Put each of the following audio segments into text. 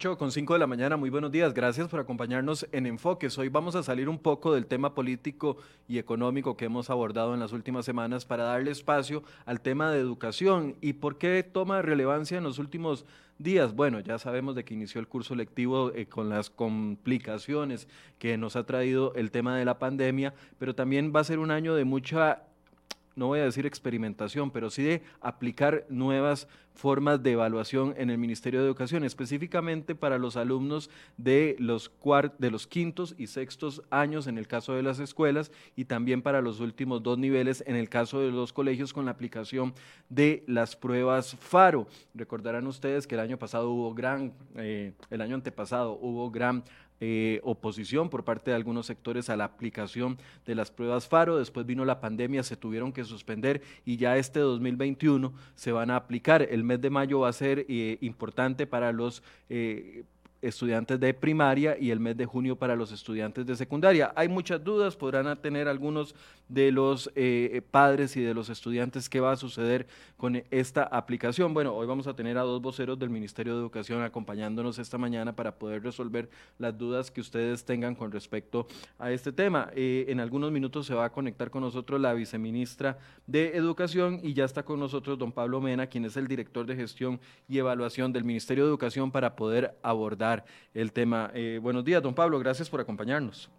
8 con 5 de la mañana, muy buenos días. Gracias por acompañarnos en Enfoques. Hoy vamos a salir un poco del tema político y económico que hemos abordado en las últimas semanas para darle espacio al tema de educación y por qué toma relevancia en los últimos días. Bueno, ya sabemos de que inició el curso lectivo eh, con las complicaciones que nos ha traído el tema de la pandemia, pero también va a ser un año de mucha no voy a decir experimentación, pero sí de aplicar nuevas formas de evaluación en el Ministerio de Educación, específicamente para los alumnos de los, de los quintos y sextos años en el caso de las escuelas y también para los últimos dos niveles en el caso de los colegios con la aplicación de las pruebas FARO. Recordarán ustedes que el año pasado hubo gran, eh, el año antepasado hubo gran eh, oposición por parte de algunos sectores a la aplicación de las pruebas FARO. Después vino la pandemia, se tuvieron que suspender y ya este 2021 se van a aplicar. El mes de mayo va a ser eh, importante para los eh, estudiantes de primaria y el mes de junio para los estudiantes de secundaria. Hay muchas dudas, podrán tener algunos de los eh, padres y de los estudiantes qué va a suceder con esta aplicación. Bueno, hoy vamos a tener a dos voceros del Ministerio de Educación acompañándonos esta mañana para poder resolver las dudas que ustedes tengan con respecto a este tema. Eh, en algunos minutos se va a conectar con nosotros la viceministra de Educación y ya está con nosotros don Pablo Mena, quien es el director de gestión y evaluación del Ministerio de Educación para poder abordar el tema. Eh, buenos días, don Pablo, gracias por acompañarnos.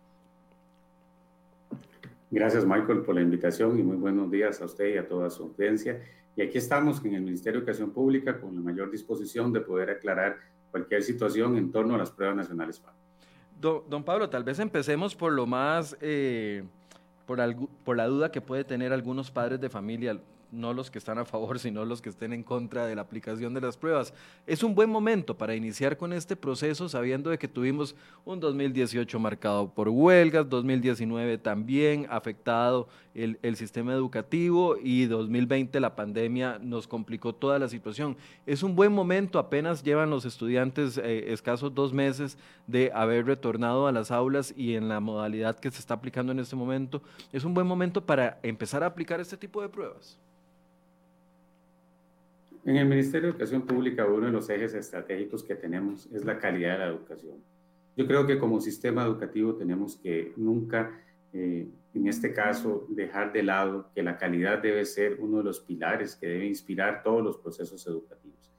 Gracias, Michael, por la invitación y muy buenos días a usted y a toda su audiencia. Y aquí estamos en el Ministerio de Educación Pública con la mayor disposición de poder aclarar cualquier situación en torno a las pruebas nacionales Don, Pablo, tal vez empecemos por lo más, eh, por, por la duda que puede tener algunos padres de familia no los que están a favor, sino los que estén en contra de la aplicación de las pruebas. Es un buen momento para iniciar con este proceso sabiendo de que tuvimos un 2018 marcado por huelgas, 2019 también afectado el, sistema educativo y 2020 la pandemia nos complicó toda la situación. Es un buen momento, apenas llevan los estudiantes eh, escasos dos meses de haber retornado a las aulas y en la modalidad que se está aplicando en este momento. Es un buen momento para empezar a aplicar este tipo de pruebas. En el Ministerio de Educación Pública, uno de los ejes estratégicos que tenemos es la calidad de la educación. Yo creo que como sistema educativo tenemos que nunca, eh, en este caso, dejar de lado que la calidad debe ser uno de los pilares que debe inspirar todos los procesos educativos.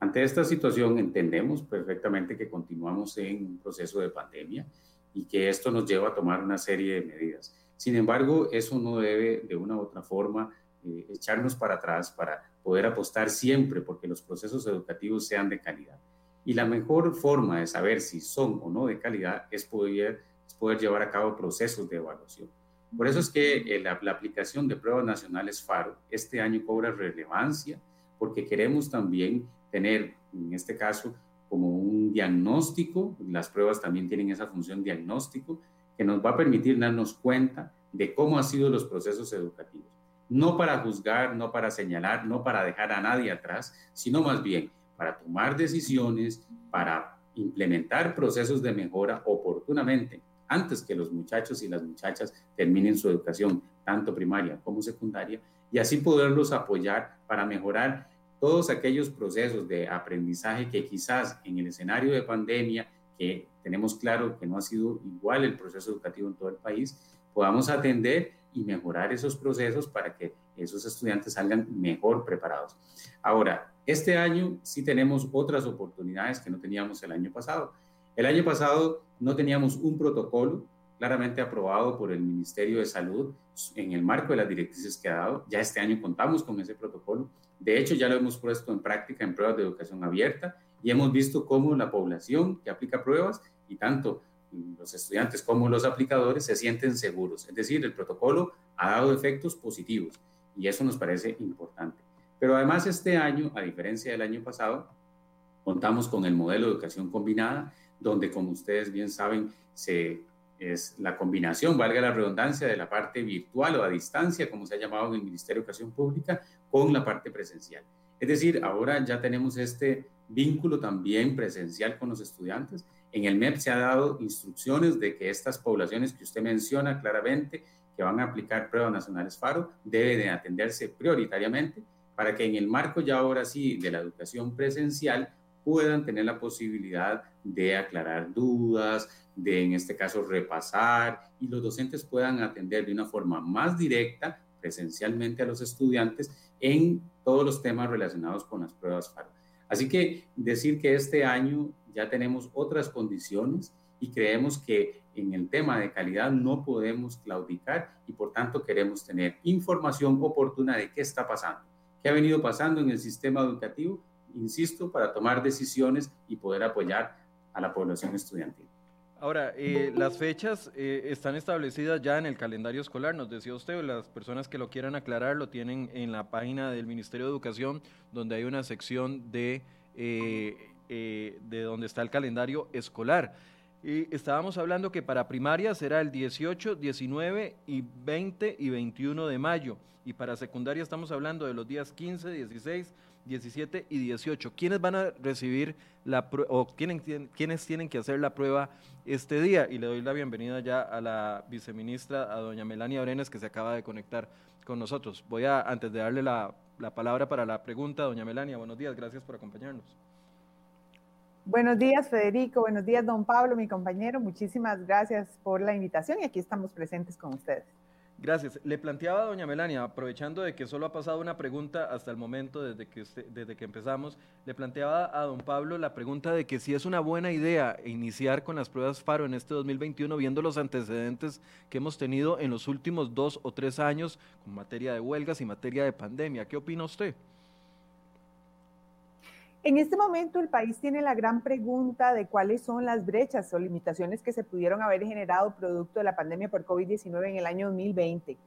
Ante esta situación entendemos perfectamente que continuamos en un proceso de pandemia y que esto nos lleva a tomar una serie de medidas. Sin embargo, eso no debe de una u otra forma eh, echarnos para atrás para poder apostar siempre porque los procesos educativos sean de calidad. Y la mejor forma de saber si son o no de calidad es poder, poder llevar a cabo procesos de evaluación. Por eso es que eh, la, la, aplicación de pruebas nacionales FARO este año cobra relevancia porque queremos también tener, en este caso, como un diagnóstico, las pruebas también tienen esa función diagnóstico, que nos va a permitir darnos cuenta de cómo han sido los procesos educativos no para juzgar, no para señalar, no para dejar a nadie atrás, sino más bien para tomar decisiones, para implementar procesos de mejora oportunamente antes que los muchachos y las muchachas terminen su educación, tanto primaria como secundaria, y así poderlos apoyar para mejorar todos aquellos procesos de aprendizaje que quizás en el escenario de pandemia, que tenemos claro que no ha sido igual el proceso educativo en todo el país, podamos atender y mejorar esos procesos para que esos estudiantes salgan mejor preparados. Ahora, este año sí tenemos otras oportunidades que no teníamos el año pasado. El año pasado no teníamos un protocolo claramente aprobado por el Ministerio de Salud en el marco de las directrices que ha dado. Ya este año contamos con ese protocolo. De hecho, ya lo hemos puesto en práctica en pruebas de educación abierta y hemos visto cómo la población que aplica pruebas y tanto los estudiantes como los aplicadores se sienten seguros. Es decir, el protocolo ha dado efectos positivos y eso nos parece importante. Pero además este año, a diferencia del año pasado, contamos con el modelo de educación combinada, donde como ustedes bien saben, se, es la combinación, valga la redundancia, de la parte virtual o a distancia, como se ha llamado en el Ministerio de Educación Pública, con la parte presencial. Es decir, ahora ya tenemos este vínculo también presencial con los estudiantes en el MEP se ha dado instrucciones de que estas poblaciones que usted menciona claramente, que van a aplicar pruebas nacionales FARO, deben de atenderse prioritariamente para que en el marco ya ahora sí de la educación presencial puedan tener la posibilidad de aclarar dudas, de en este caso repasar y los docentes puedan atender de una forma más directa presencialmente a los estudiantes en todos los temas relacionados con las pruebas FARO. Así que decir que este año ya tenemos otras condiciones y creemos que en el tema de calidad no podemos claudicar y por tanto queremos tener información oportuna de qué está pasando, qué ha venido pasando en el sistema educativo, insisto, para tomar decisiones y poder apoyar a la población estudiantil. Ahora, eh, las fechas eh, están establecidas ya en el calendario escolar, nos decía usted, las personas que lo quieran aclarar lo tienen en la página del Ministerio de Educación, donde hay una sección de, eh, de donde está el calendario escolar. Y estábamos hablando que para primaria será el 18, 19 y 20 y 21 de mayo. Y para secundaria estamos hablando de los días 15, 16, 17 y 18. ¿Quiénes van a recibir la o quiénes, quiénes tienen que hacer la prueba este día? Y le doy la bienvenida ya a la viceministra, a doña Melania Orenes, que se acaba de conectar con nosotros. Voy a, antes de darle la, la palabra para la pregunta, doña Melania, buenos días, gracias por acompañarnos. Buenos días, Federico. Buenos días, don Pablo, mi compañero. Muchísimas gracias por la invitación y aquí estamos presentes con ustedes. Gracias. Le planteaba a doña Melania, aprovechando de que solo ha pasado una pregunta hasta el momento desde que, desde que empezamos, le planteaba a don Pablo la pregunta de que si es una buena idea iniciar con las pruebas FARO en este 2021, viendo los antecedentes que hemos tenido en los últimos dos o tres años con materia de huelgas y materia de pandemia. ¿Qué opina usted? En este momento el país tiene la gran pregunta de cuáles son las brechas o limitaciones que se pudieron haber generado producto de la pandemia por COVID-19 en el año 2020.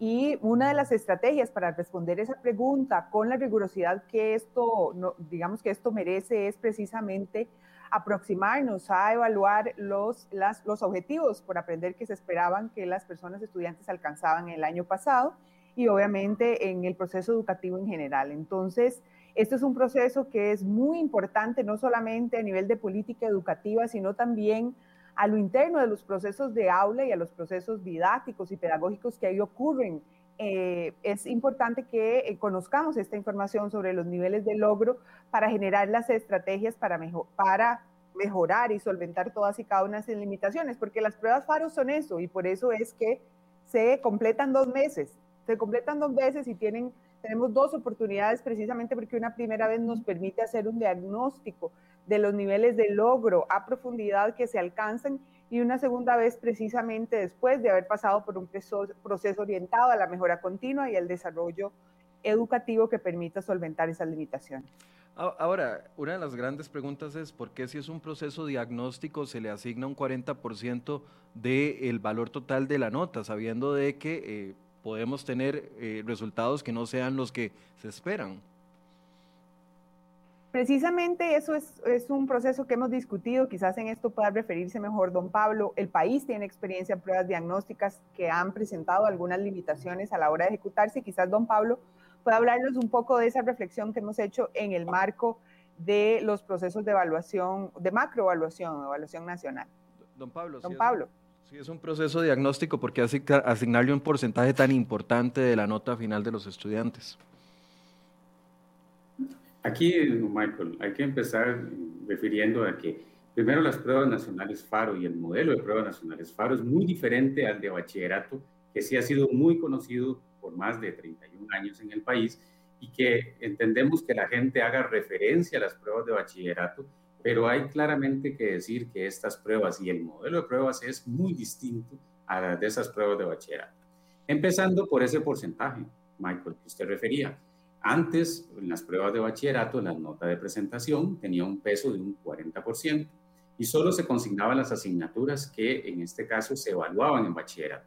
Y una de las estrategias para responder esa pregunta con la rigurosidad que esto, digamos que esto merece es precisamente aproximarnos a evaluar los, los objetivos por aprender que se esperaban que las personas estudiantes alcanzaban el año pasado y obviamente en el proceso educativo en general. Entonces, esto es un proceso que es muy importante, no solamente a nivel de política educativa, sino también a lo interno de los procesos de aula y a los procesos didácticos y pedagógicos que ahí ocurren. Eh, es importante que eh, conozcamos esta información sobre los niveles de logro para generar las estrategias para, mejorar y solventar todas y cada una de las limitaciones, porque las pruebas FARO son eso y por eso es que se completan dos meses, se completan dos veces y tienen tenemos dos oportunidades precisamente porque una primera vez nos permite hacer un diagnóstico de los niveles de logro a profundidad que se alcanzan y una segunda vez precisamente después de haber pasado por un proceso orientado a la mejora continua y al desarrollo educativo que permita solventar esas limitaciones. Ahora, una de las grandes preguntas es por qué si es un proceso diagnóstico se le asigna un 40% del valor total de la nota, sabiendo de que eh, podemos tener eh, resultados que no sean los que se esperan. Precisamente eso es, es, un proceso que hemos discutido, quizás en esto pueda referirse mejor don Pablo. El país tiene experiencia en pruebas diagnósticas que han presentado algunas limitaciones a la hora de ejecutarse. Quizás don Pablo pueda hablarnos un poco de esa reflexión que hemos hecho en el marco de los procesos de evaluación, de macroevaluación, evaluación nacional. Don Pablo. Don Pablo. Sí, es un proceso diagnóstico porque hace asignarle un porcentaje tan importante de la nota final de los estudiantes. Aquí, Michael, hay que empezar refiriendo a que primero las pruebas nacionales FARO y el modelo de pruebas nacionales FARO es muy diferente al de bachillerato, que sí ha sido muy conocido por más de 31 años en el país y que entendemos que la gente haga referencia a las pruebas de bachillerato pero hay claramente que decir que estas pruebas y el modelo de pruebas es muy distinto a las de esas pruebas de bachillerato. Empezando por ese porcentaje, Michael, que usted refería. Antes, en las pruebas de bachillerato, la nota de presentación tenía un peso de un 40% y solo se consignaban las asignaturas que en este caso se evaluaban en bachillerato.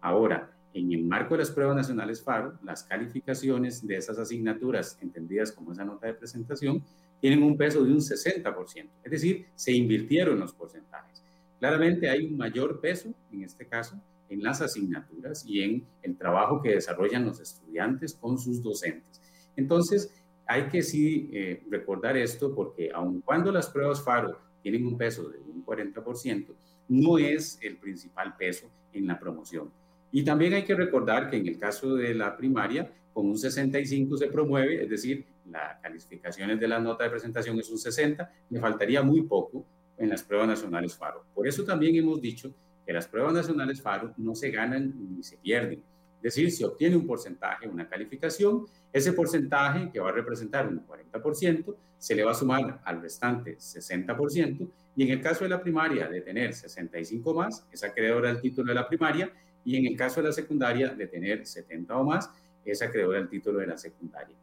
Ahora, en el marco de las pruebas nacionales FARO, las calificaciones de esas asignaturas entendidas como esa nota de presentación tienen un peso de un 60%, es decir, se invirtieron los porcentajes. Claramente hay un mayor peso, en este caso, en las asignaturas y en el trabajo que desarrollan los estudiantes con sus docentes. Entonces, hay que sí eh, recordar esto porque aun cuando las pruebas FARO tienen un peso de un 40%, no es el principal peso en la promoción. Y también hay que recordar que en el caso de la primaria, con un 65 se promueve, es decir, las calificaciones de la nota de presentación es un 60, me faltaría muy poco en las pruebas nacionales FARO. Por eso también hemos dicho que las pruebas nacionales FARO no se ganan ni se pierden. Es decir, si obtiene un porcentaje, una calificación, ese porcentaje que va a representar un 40%, se le va a sumar al restante 60%, y en el caso de la primaria de tener 65 más, es acreedora al título de la primaria, y en el caso de la secundaria de tener 70 o más, es acreedora al título de la secundaria.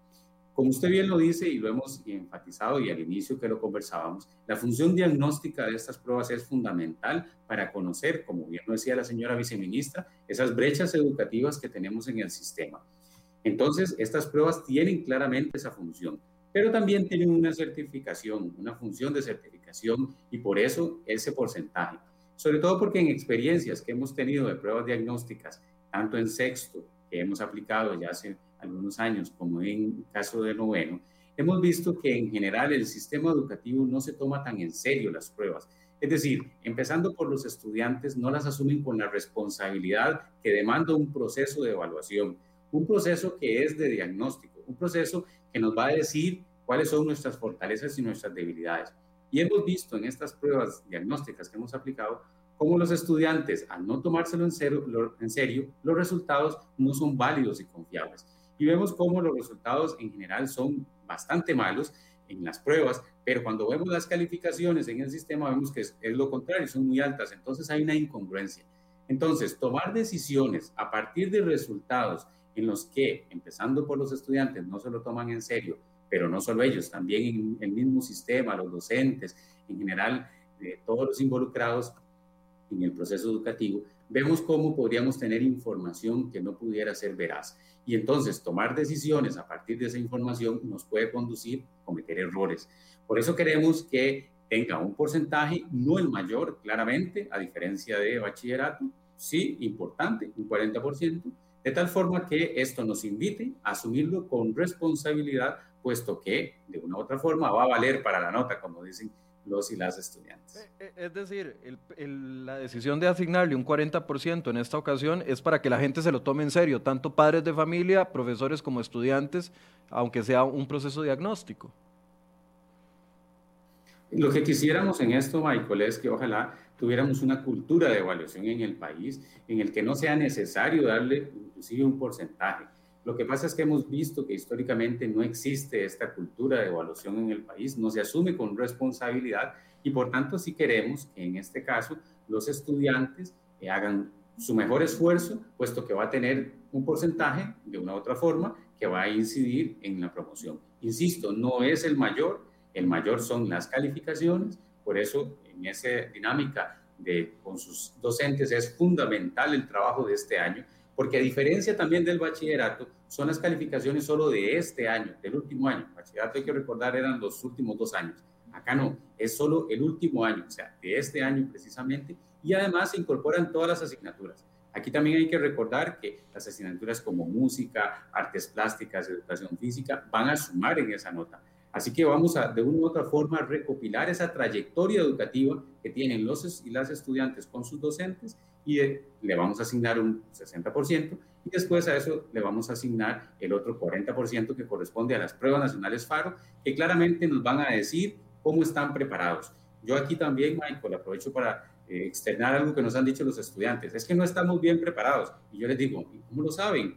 Como usted bien lo dice y lo hemos enfatizado y al inicio que lo conversábamos, la función diagnóstica de estas pruebas es fundamental para conocer, como bien lo decía la señora viceministra, esas brechas educativas que tenemos en el sistema. Entonces, estas pruebas tienen claramente esa función, pero también tienen una certificación, una función de certificación y por eso ese porcentaje. Sobre todo porque en experiencias que hemos tenido de pruebas diagnósticas, tanto en sexto, que hemos aplicado ya hace algunos años, como en caso de noveno, hemos visto que en general el sistema educativo no se toma tan en serio las pruebas. Es decir, empezando por los estudiantes, no las asumen con la responsabilidad que demanda un proceso de evaluación, un proceso que es de diagnóstico, un proceso que nos va a decir cuáles son nuestras fortalezas y nuestras debilidades. Y hemos visto en estas pruebas diagnósticas que hemos aplicado cómo los estudiantes, al no tomárselo en serio, los resultados no son válidos y confiables y vemos cómo los resultados en general son bastante malos en las pruebas, pero cuando vemos las calificaciones en el sistema vemos que es, lo contrario, son muy altas, entonces hay una incongruencia. Entonces, tomar decisiones a partir de resultados en los que, empezando por los estudiantes, no se lo toman en serio, pero no solo ellos, también en el mismo sistema, los docentes, en general, eh, todos los involucrados en el proceso educativo, vemos cómo podríamos tener información que no pudiera ser veraz. Y entonces tomar decisiones a partir de esa información nos puede conducir a cometer errores. Por eso queremos que tenga un porcentaje, no el mayor, claramente, a diferencia de bachillerato, sí, importante, un 40%, de tal forma que esto nos invite a asumirlo con responsabilidad, puesto que de una u otra forma va a valer para la nota, como dicen los y las estudiantes. Eh, eh, es decir, la decisión de asignarle un 40% en esta ocasión es para que la gente se lo tome en serio, tanto padres de familia, profesores como estudiantes, aunque sea un proceso diagnóstico. Lo que quisiéramos en esto, Michael, es que ojalá tuviéramos una cultura de evaluación en el país en el que no sea necesario darle inclusive un porcentaje lo que pasa es que hemos visto que históricamente no existe esta cultura de evaluación en el país, no se asume con responsabilidad y por tanto sí queremos que en este caso los estudiantes eh, hagan su mejor esfuerzo, puesto que va a tener un porcentaje de una u otra forma que va a incidir en la promoción. Insisto, no es el mayor, el mayor son las calificaciones, por eso en esa dinámica de, con sus docentes es fundamental el trabajo de este año porque a diferencia también del bachillerato, son las calificaciones solo de este año, del último año. Bachillerato hay que recordar eran los últimos dos años. Acá no, es solo el último año, o sea, de este año precisamente, y además se incorporan todas las asignaturas. Aquí también hay que recordar que las asignaturas como música, artes plásticas, educación física van a sumar en esa nota. Así que vamos a, de una u otra forma, recopilar esa trayectoria educativa que tienen los y las estudiantes con sus docentes y le vamos a asignar un 60% y después a eso le vamos a asignar el otro 40% que corresponde a las pruebas nacionales FARO, que claramente nos van a decir cómo están preparados. Yo aquí también, Michael, aprovecho para eh, externar algo que nos han dicho los estudiantes, es que no estamos bien preparados. Y yo les digo, ¿cómo lo saben?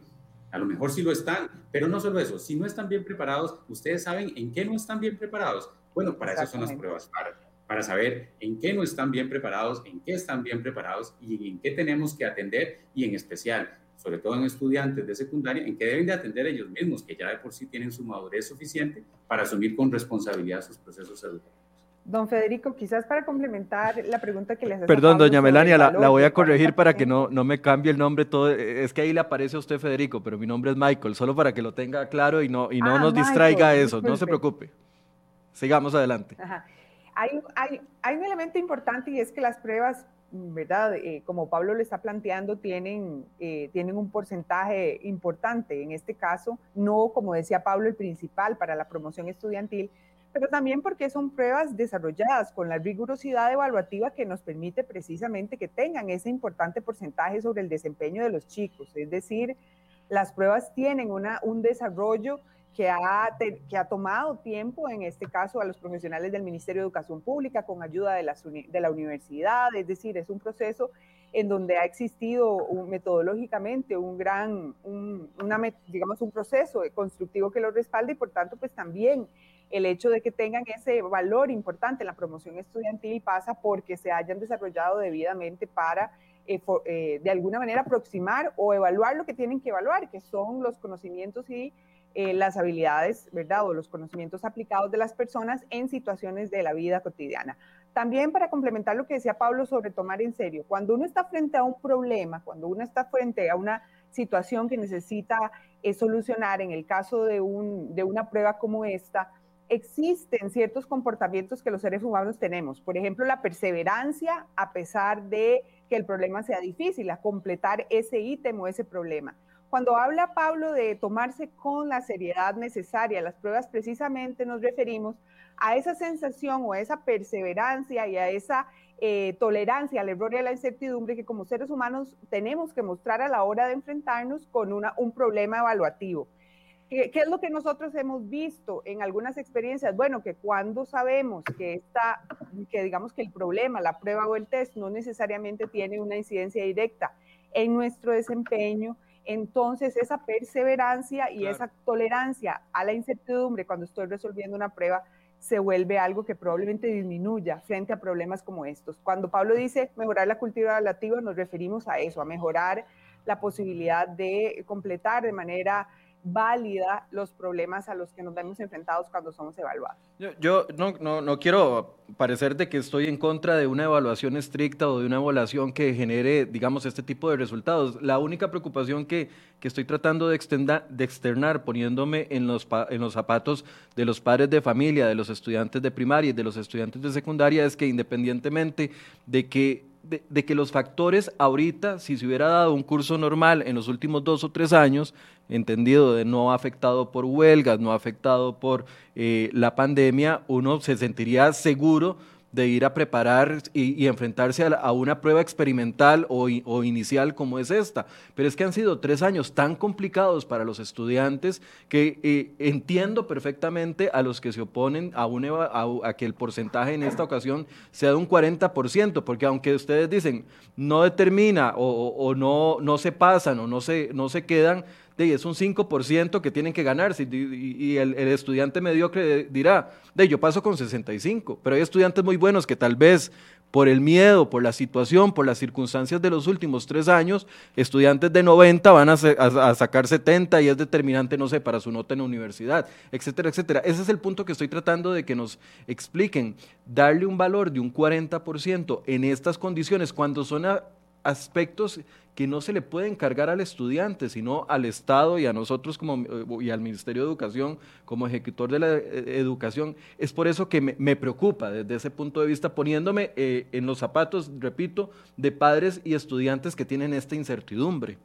A lo mejor sí lo están, pero no solo eso, si no están bien preparados, ustedes saben en qué no están bien preparados. Bueno, para eso son las pruebas FARO para saber en qué no están bien preparados, en qué están bien preparados y en qué tenemos que atender y en especial, sobre todo en estudiantes de secundaria, en qué deben de atender ellos mismos, que ya de por sí tienen su madurez suficiente para asumir con responsabilidad sus procesos educativos. Don Federico, quizás para complementar la pregunta que le hace. Perdón, doña Melania, la, voy a corregir para que no, no me cambie el nombre todo. Es que ahí le aparece a usted Federico, pero mi nombre es Michael, solo para que lo tenga claro y no, y no ah, nos distraiga eso, no se preocupe. Sigamos adelante. Ajá. Hay, un elemento importante y es que las pruebas, ¿verdad? Eh, como Pablo le está planteando, tienen, eh, tienen un porcentaje importante. En este caso, no, como decía Pablo, el principal para la promoción estudiantil, pero también porque son pruebas desarrolladas con la rigurosidad evaluativa que nos permite precisamente que tengan ese importante porcentaje sobre el desempeño de los chicos. Es decir, las pruebas tienen un desarrollo que ha, que ha tomado tiempo, en este caso a los profesionales del Ministerio de Educación Pública, con ayuda de, de la universidad, es decir, es un proceso en donde ha existido metodológicamente un gran, una, digamos, un proceso constructivo que lo respalde y por tanto, pues también el hecho de que tengan ese valor importante en la promoción estudiantil pasa porque se hayan desarrollado debidamente para eh, eh, de alguna manera aproximar o evaluar lo que tienen que evaluar, que son los conocimientos y eh, las habilidades, ¿verdad? O los conocimientos aplicados de las personas en situaciones de la vida cotidiana. También para complementar lo que decía Pablo sobre tomar en serio, cuando uno está frente a un problema, cuando uno está frente a una situación que necesita solucionar, en el caso de, un, de una prueba como esta, existen ciertos comportamientos que los seres humanos tenemos. Por ejemplo, la perseverancia a pesar de que el problema sea difícil, a completar ese ítem o ese problema. Cuando habla Pablo de tomarse con la seriedad necesaria las pruebas, precisamente nos referimos a esa sensación o a esa perseverancia y a esa eh, tolerancia al error y a la incertidumbre que como seres humanos tenemos que mostrar a la hora de enfrentarnos con una, un problema evaluativo. ¿Qué, es lo que nosotros hemos visto en algunas experiencias? Bueno, que cuando sabemos que, está, que digamos que el problema, la prueba o el test no necesariamente tiene una incidencia directa en nuestro desempeño, entonces esa perseverancia y esa tolerancia a la incertidumbre cuando estoy resolviendo una prueba se vuelve algo que probablemente disminuya frente a problemas como estos. Cuando Pablo dice mejorar la cultura relativa, nos referimos a eso, a mejorar la posibilidad de completar de manera válida los problemas a los que nos vemos enfrentados cuando somos evaluados. Yo, no, no, no, quiero parecer de que estoy en contra de una evaluación estricta o de una evaluación que genere, digamos, este tipo de resultados. La única preocupación que, que estoy tratando de, de externar, poniéndome en los, en los zapatos de los padres de familia, de los estudiantes de primaria y de los estudiantes de secundaria, es que independientemente de que de, que los factores ahorita, si se hubiera dado un curso normal en los últimos dos o tres años, entendido de no afectado por huelgas, no afectado por eh, la pandemia, uno se sentiría seguro de ir a preparar y, enfrentarse a, una prueba experimental o, inicial como es esta. Pero es que han sido tres años tan complicados para los estudiantes que eh, entiendo perfectamente a los que se oponen a, a, que el porcentaje en esta ocasión sea de un 40%, porque aunque ustedes dicen no determina o, no, no se pasan o no se, no se quedan, de, es un 5% que tienen que ganarse y, el, estudiante mediocre dirá, de, yo paso con 65, pero hay estudiantes muy buenos que tal vez por el miedo, por la situación, por las circunstancias de los últimos tres años, estudiantes de 90 van a, sacar 70 y es determinante, no sé, para su nota en la universidad, etcétera, etcétera. Ese es el punto que estoy tratando de que nos expliquen. Darle un valor de un 40% en estas condiciones, cuando son aspectos que no se le puede encargar al estudiante, sino al Estado y a nosotros como, eh, y al Ministerio de Educación como ejecutor de la eh, educación. Es por eso que me, preocupa desde ese punto de vista, poniéndome eh, en los zapatos, repito, de padres y estudiantes que tienen esta incertidumbre.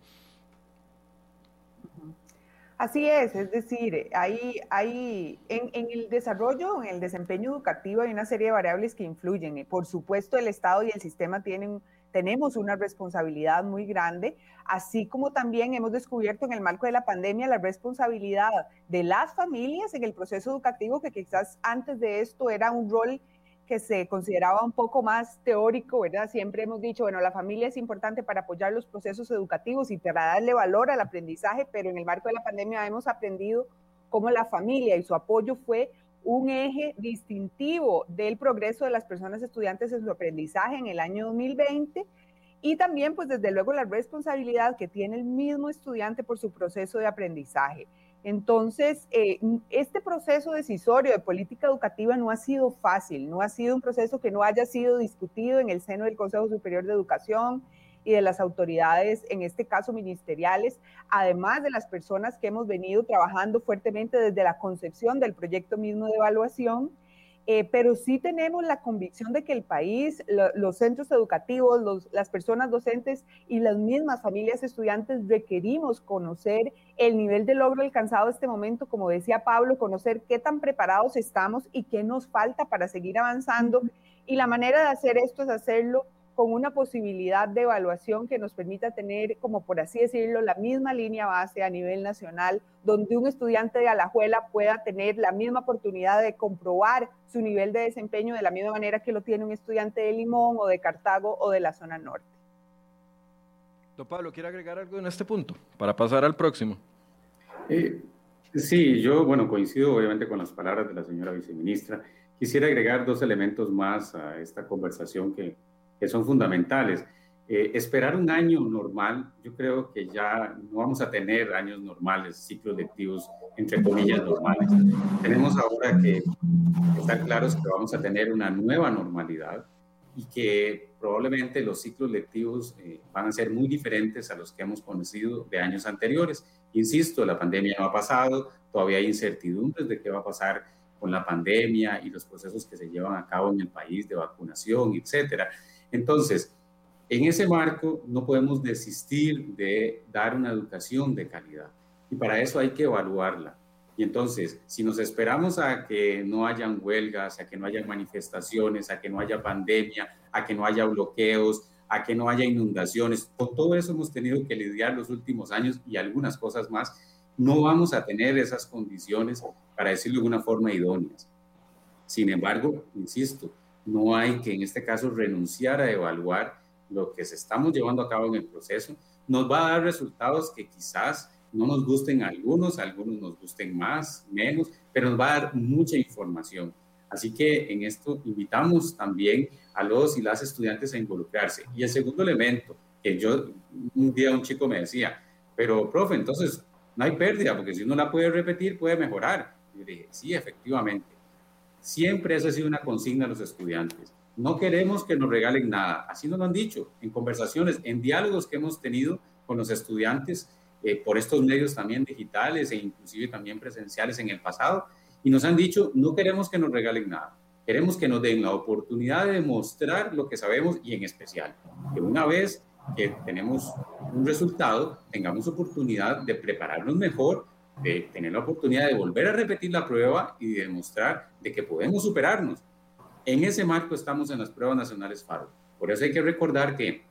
Así es, es decir, hay, hay en, en, el desarrollo, en el desempeño educativo hay una serie de variables que influyen. Por supuesto, el Estado y el sistema tienen tenemos una responsabilidad muy grande, así como también hemos descubierto en el marco de la pandemia la responsabilidad de las familias en el proceso educativo, que quizás antes de esto era un rol que se consideraba un poco más teórico, ¿verdad? Siempre hemos dicho, bueno, la familia es importante para apoyar los procesos educativos y para darle valor al aprendizaje, pero en el marco de la pandemia hemos aprendido cómo la familia y su apoyo fue un eje distintivo del progreso de las personas estudiantes en su aprendizaje en el año 2020 y también, pues desde luego, la responsabilidad que tiene el mismo estudiante por su proceso de aprendizaje. Entonces, eh, este proceso decisorio de política educativa no ha sido fácil, no ha sido un proceso que no haya sido discutido en el seno del Consejo Superior de Educación, y de las autoridades, en este caso ministeriales, además de las personas que hemos venido trabajando fuertemente desde la concepción del proyecto mismo de evaluación. Eh, pero sí tenemos la convicción de que el país, los centros educativos, las personas docentes y las mismas familias estudiantes requerimos conocer el nivel de logro alcanzado este momento, como decía Pablo, conocer qué tan preparados estamos y qué nos falta para seguir avanzando. Y la manera de hacer esto es hacerlo con una posibilidad de evaluación que nos permita tener, como por así decirlo, la misma línea base a nivel nacional, donde un estudiante de Alajuela pueda tener la misma oportunidad de comprobar su nivel de desempeño de la misma manera que lo tiene un estudiante de Limón o de Cartago o de la zona norte. Don Pablo, ¿quiere agregar algo en este punto para pasar al próximo? Eh, sí, yo, bueno, coincido obviamente con las palabras de la señora viceministra. Quisiera agregar dos elementos más a esta conversación que, que son fundamentales. Eh, esperar un año normal, yo creo que ya no vamos a tener años normales, ciclos lectivos, entre comillas, normales. Tenemos ahora que estar claros que vamos a tener una nueva normalidad y que probablemente los ciclos lectivos eh, van a ser muy diferentes a los que hemos conocido de años anteriores. Insisto, la pandemia no ha pasado, todavía hay incertidumbres de qué va a pasar con la pandemia y los procesos que se llevan a cabo en el país de vacunación, etcétera. Entonces, en ese marco no podemos desistir de dar una educación de calidad y para eso hay que evaluarla. Y entonces, si nos esperamos a que no hayan huelgas, a que no haya manifestaciones, a que no haya pandemia, a que no haya bloqueos, a que no haya inundaciones, con todo eso hemos tenido que lidiar los últimos años y algunas cosas más, no vamos a tener esas condiciones, para decirlo de una forma, idóneas. Sin embargo, insisto, no hay que en este caso renunciar a evaluar lo que se estamos llevando a cabo en el proceso. Nos va a dar resultados que quizás no nos gusten algunos, algunos nos gusten más, menos, pero nos va a dar mucha información. Así que en esto invitamos también a los y las estudiantes a involucrarse. Y el segundo elemento, que yo, un día un chico me decía, pero profe, entonces no hay pérdida, porque si uno la puede repetir, puede mejorar. Y yo dije, sí, efectivamente. Siempre esa ha sido una consigna a los estudiantes. No queremos que nos regalen nada. Así nos lo han dicho en conversaciones, en diálogos que hemos tenido con los estudiantes eh, por estos medios también digitales e inclusive también presenciales en el pasado, y nos han dicho, no queremos que nos regalen nada, queremos que nos den la oportunidad de demostrar lo que sabemos y en especial, que una vez que tenemos un resultado, tengamos oportunidad de prepararnos mejor, de tener la oportunidad de volver a repetir la prueba y de demostrar de que podemos superarnos. En ese marco estamos en las pruebas nacionales FARO. Por eso hay que recordar que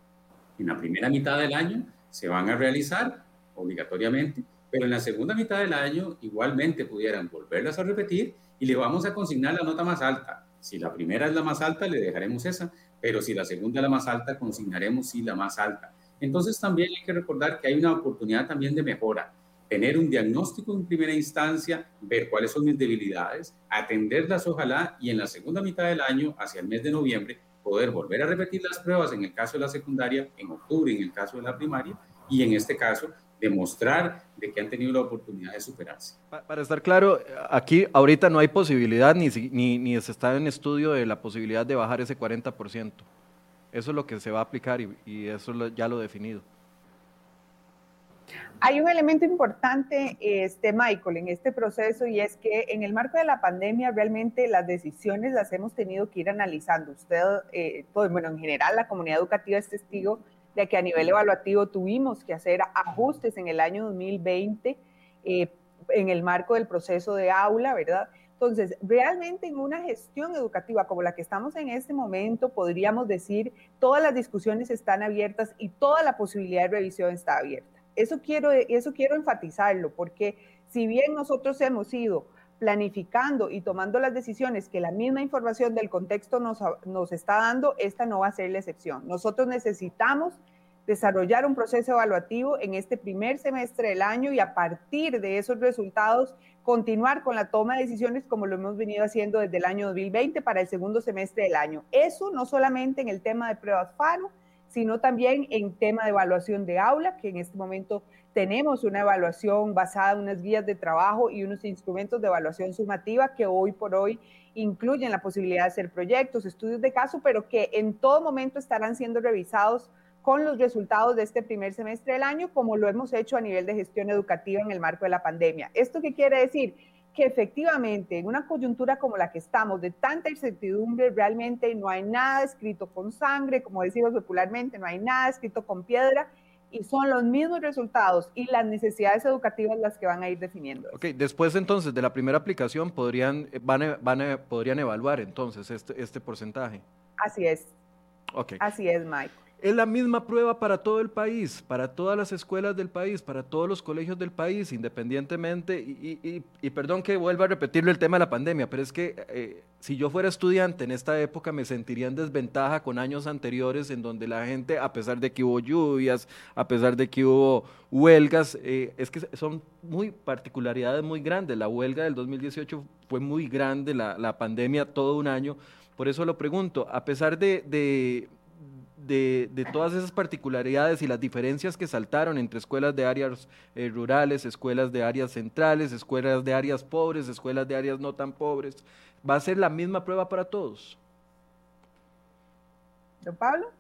en la primera mitad del año se van a realizar obligatoriamente, pero en la segunda mitad del año igualmente pudieran volverlas a repetir y le vamos a consignar la nota más alta. Si la primera es la más alta, le dejaremos esa, pero si la segunda es la más alta, consignaremos sí la más alta. Entonces también hay que recordar que hay una oportunidad también de mejora, tener un diagnóstico en primera instancia, ver cuáles son mis debilidades, atenderlas ojalá y en la segunda mitad del año, hacia el mes de noviembre, poder volver a repetir las pruebas en el caso de la secundaria, en octubre en el caso de la primaria y en este caso demostrar de que han tenido la oportunidad de superarse. Para estar claro, aquí ahorita no hay posibilidad ni, ni, ni se está en estudio de la posibilidad de bajar ese 40%. Eso es lo que se va a aplicar y, y eso ya lo definido. Hay un elemento importante, este, Michael, en este proceso y es que en el marco de la pandemia realmente las decisiones las hemos tenido que ir analizando. Usted, eh, bueno, en general la comunidad educativa es testigo de que a nivel evaluativo tuvimos que hacer ajustes en el año 2020 eh, en el marco del proceso de aula, ¿verdad? Entonces, realmente en una gestión educativa como la que estamos en este momento, podríamos decir, todas las discusiones están abiertas y toda la posibilidad de revisión está abierta. Eso quiero, eso quiero enfatizarlo, porque si bien nosotros hemos ido planificando y tomando las decisiones que la misma información del contexto nos, nos está dando, esta no va a ser la excepción. Nosotros necesitamos desarrollar un proceso evaluativo en este primer semestre del año y a partir de esos resultados continuar con la toma de decisiones como lo hemos venido haciendo desde el año 2020 para el segundo semestre del año. Eso no solamente en el tema de pruebas FARO, sino también en tema de evaluación de aula, que en este momento tenemos una evaluación basada en unas guías de trabajo y unos instrumentos de evaluación sumativa que hoy por hoy incluyen la posibilidad de hacer proyectos, estudios de caso, pero que en todo momento estarán siendo revisados con los resultados de este primer semestre del año, como lo hemos hecho a nivel de gestión educativa en el marco de la pandemia. ¿Esto qué quiere decir? Que efectivamente en una coyuntura como la que estamos, de tanta incertidumbre, realmente no hay nada escrito con sangre, como decimos popularmente, no hay nada escrito con piedra, y son los mismos resultados y las necesidades educativas las que van a ir definiendo. Ok, después entonces de la primera aplicación podrían, van, van podrían evaluar entonces este, este porcentaje. Así es. Así es, Mike. Es la misma prueba para todo el país, para todas las escuelas del país, para todos los colegios del país, independientemente, y, perdón que vuelva a repetirle el tema de la pandemia, pero es que eh, si yo fuera estudiante en esta época me sentiría en desventaja con años anteriores en donde la gente, a pesar de que hubo lluvias, a pesar de que hubo huelgas, eh, es que son muy particularidades muy grandes. La huelga del 2018 fue muy grande, la, pandemia todo un año. Por eso lo pregunto, a pesar de, todas esas particularidades y las diferencias que saltaron entre escuelas de áreas eh, rurales, escuelas de áreas centrales, escuelas de áreas pobres, escuelas de áreas no tan pobres, ¿va a ser la misma prueba para todos? Don Pablo.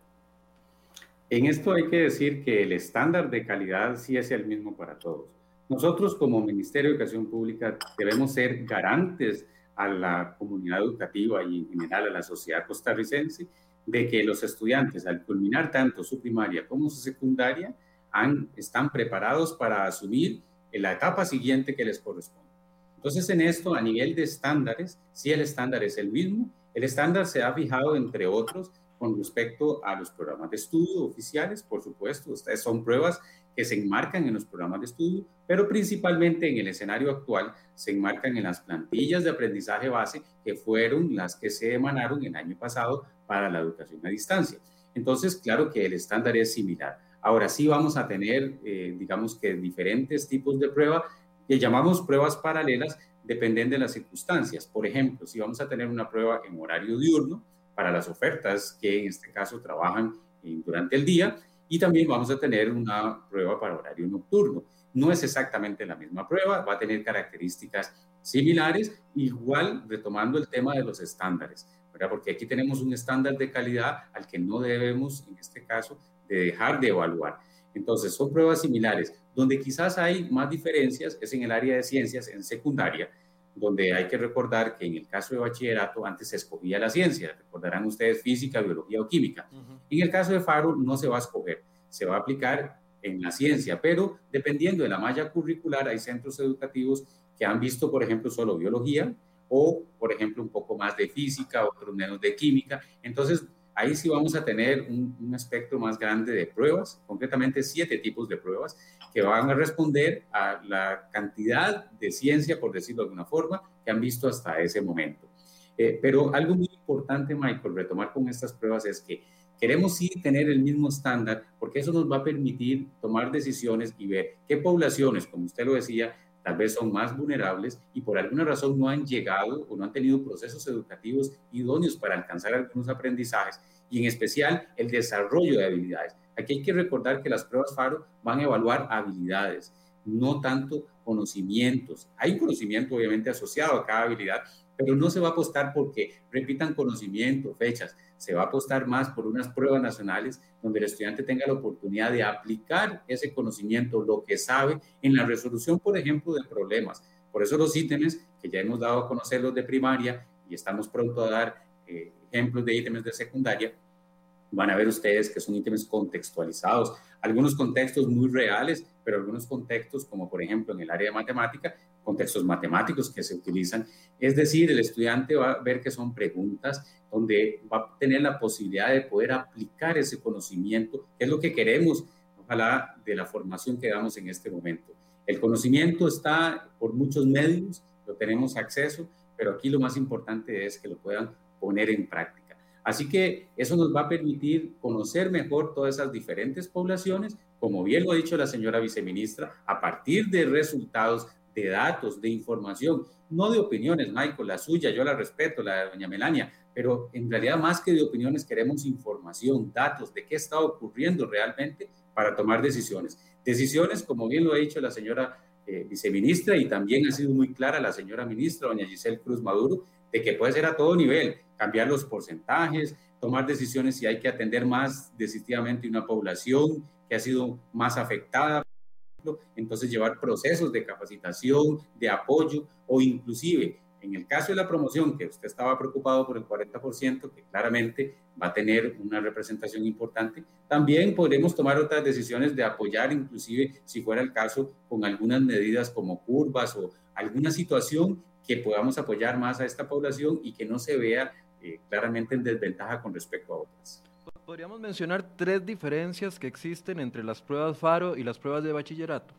En esto hay que decir que el estándar de calidad sí es el mismo para todos. Nosotros como Ministerio de Educación Pública debemos ser garantes a la comunidad educativa y en general a la sociedad costarricense de que los estudiantes al culminar tanto su primaria como su secundaria han, están preparados para asumir la etapa siguiente que les corresponde. Entonces, en esto, a nivel de estándares, si el estándar es el mismo, el estándar se ha fijado, entre otros, con respecto a los programas de estudio oficiales, por supuesto, son pruebas que se enmarcan en los programas de estudio, pero principalmente en el escenario actual se enmarcan en las plantillas de aprendizaje base que fueron las que se emanaron el año pasado para la educación a distancia. Entonces, claro que el estándar es similar. Ahora sí vamos a tener, eh, digamos que diferentes tipos de prueba que llamamos pruebas paralelas, dependen de las circunstancias. Por ejemplo, si vamos a tener una prueba en horario diurno para las ofertas que en este caso trabajan durante el día, y también vamos a tener una prueba para horario nocturno. No es exactamente la misma prueba, va a tener características similares, igual retomando el tema de los estándares, porque aquí tenemos un estándar de calidad al que no debemos, en este caso, de dejar de evaluar. Entonces, son pruebas similares. Donde quizás hay más diferencias es en el área de ciencias, en secundaria, donde hay que recordar que en el caso de bachillerato antes se escogía la ciencia, recordarán ustedes física, biología o química. En el caso de FARO no se va a escoger, se va a aplicar en la ciencia, pero dependiendo de la malla curricular hay centros educativos que han visto, por ejemplo, solo biología o, por ejemplo, un poco más de física, otros menos de química. Entonces, ahí sí vamos a tener un, un más grande de pruebas, concretamente siete tipos de pruebas, que van a responder a la cantidad de ciencia, por decirlo de alguna forma, que han visto hasta ese momento. Eh, pero algo muy importante, Michael, retomar con estas pruebas es que queremos sí tener el mismo estándar, porque eso nos va a permitir tomar decisiones y ver qué poblaciones, como usted lo decía, tal vez son más vulnerables y por alguna razón no han llegado o no han tenido procesos educativos idóneos para alcanzar algunos aprendizajes y en especial el desarrollo de habilidades. Aquí hay que recordar que las pruebas FARO van a evaluar habilidades, no tanto conocimientos. Hay un conocimiento obviamente asociado a cada habilidad, pero no se va a apostar porque repitan conocimiento, fechas. Se va a apostar más por unas pruebas nacionales donde el estudiante tenga la oportunidad de aplicar ese conocimiento, lo que sabe, en la resolución, por ejemplo, de problemas. Por eso los ítems que ya hemos dado a conocer los de primaria y estamos pronto a dar eh, ejemplos de ítems de secundaria, van a ver ustedes que son ítems contextualizados, algunos contextos muy reales, pero algunos contextos, como por ejemplo en el área de matemática, contextos matemáticos que se utilizan. Es decir, el estudiante va a ver que son preguntas donde va a tener la posibilidad de poder aplicar ese conocimiento, que es lo que queremos, ojalá, de la formación que damos en este momento. El conocimiento está por muchos medios, lo tenemos acceso, pero aquí lo más importante es que lo puedan poner en práctica. Así que eso nos va a permitir conocer mejor todas esas diferentes poblaciones, como bien lo ha dicho la señora viceministra, a partir de resultados, de datos, de información, no de opiniones, Michael, la suya, yo la respeto, la de doña Melania, pero en realidad más que de opiniones queremos información, datos de qué está ocurriendo realmente para tomar decisiones. Decisiones, como bien lo ha dicho la señora eh, viceministra y también ha sido muy clara la señora ministra, doña Giselle Cruz Maduro, de que puede ser a todo nivel, cambiar los porcentajes, tomar decisiones si hay que atender más decisivamente una población que ha sido más afectada, entonces llevar procesos de capacitación, de apoyo o inclusive en el caso de la promoción, que usted estaba preocupado por el 40%, que claramente va a tener una representación importante, también podremos tomar otras decisiones de apoyar, inclusive si fuera el caso, con algunas medidas como curvas o alguna situación que podamos apoyar más a esta población y que no se vea eh, claramente en desventaja con respecto a otras. ¿Podríamos mencionar tres diferencias que existen entre las pruebas FARO y las pruebas de bachillerato?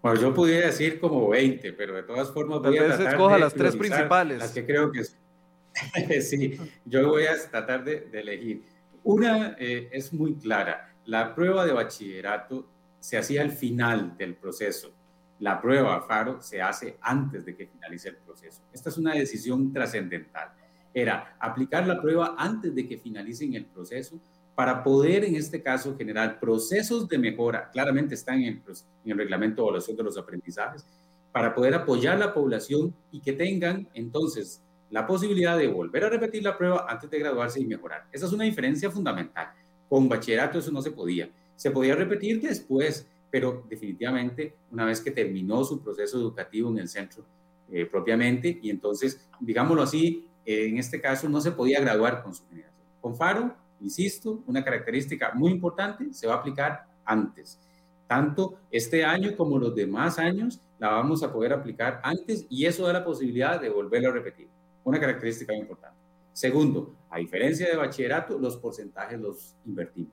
Bueno, yo pudiera decir como 20, pero de todas formas voy a tratar escoja de las tres principales. Las que creo que sí, yo voy a tratar de, elegir. Una eh, es muy clara. La prueba de bachillerato se hacía al final del proceso. La prueba FARO se hace antes de que finalice el proceso. Esta es una decisión trascendental. Era aplicar la prueba antes de que finalicen el proceso para poder, en este caso, generar procesos de mejora, claramente están en el, reglamento de evaluación de los aprendizajes, para poder apoyar a la población y que tengan entonces la posibilidad de volver a repetir la prueba antes de graduarse y mejorar. Esa es una diferencia fundamental. Con bachillerato eso no se podía. Se podía repetir después, pero definitivamente una vez que terminó su proceso educativo en el centro eh, propiamente, y entonces, digámoslo así, en este caso no se podía graduar con su generación. Con FARO Insisto, una característica muy importante se va a aplicar antes. Tanto este año como los demás años la vamos a poder aplicar antes y eso da la posibilidad de volverlo a repetir. Una característica muy importante. Segundo, a diferencia de bachillerato, los porcentajes los invertimos.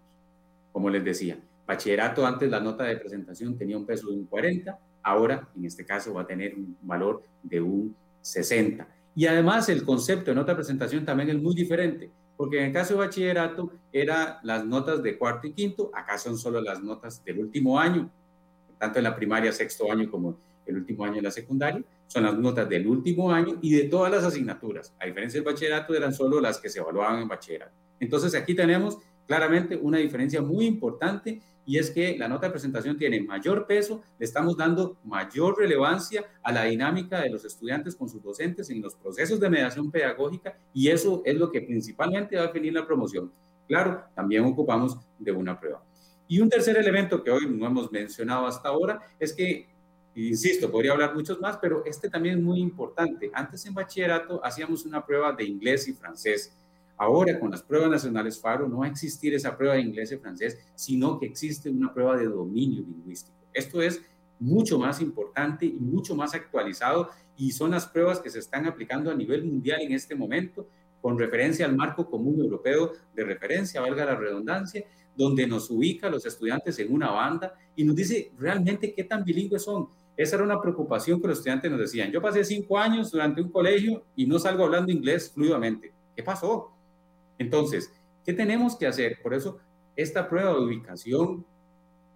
Como les decía, bachillerato antes la nota de presentación tenía un peso de un 40, ahora en este caso va a tener un valor de un 60. Y además el concepto de nota de presentación también es muy diferente porque en el caso de bachillerato era las notas de cuarto y quinto, acá son solo las notas del último año, tanto en la primaria, sexto año como el último año en la secundaria, son las notas del último año y de todas las asignaturas. A diferencia del bachillerato, eran solo las que se evaluaban en bachillerato. Entonces aquí tenemos claramente una diferencia muy importante y es que la nota de presentación tiene mayor peso, le estamos dando mayor relevancia a la dinámica de los estudiantes con sus docentes en los procesos de mediación pedagógica y eso es lo que principalmente va a definir la promoción. Claro, también ocupamos de una prueba. Y un tercer elemento que hoy no hemos mencionado hasta ahora es que, insisto, podría hablar muchos más, pero este también es muy importante. Antes en bachillerato hacíamos una prueba de inglés y francés Ahora, con las pruebas nacionales FARO, no va a existir esa prueba de inglés y francés, sino que existe una prueba de dominio lingüístico. Esto es mucho más importante y mucho más actualizado y son las pruebas que se están aplicando a nivel mundial en este momento con referencia al marco común europeo de referencia, valga la redundancia, donde nos ubica a los estudiantes en una banda y nos dice realmente qué tan bilingües son. Esa era una preocupación que los estudiantes nos decían. Yo pasé cinco años durante un colegio y no salgo hablando inglés fluidamente. ¿Qué pasó? Entonces, ¿qué tenemos que hacer? Por eso, esta prueba de ubicación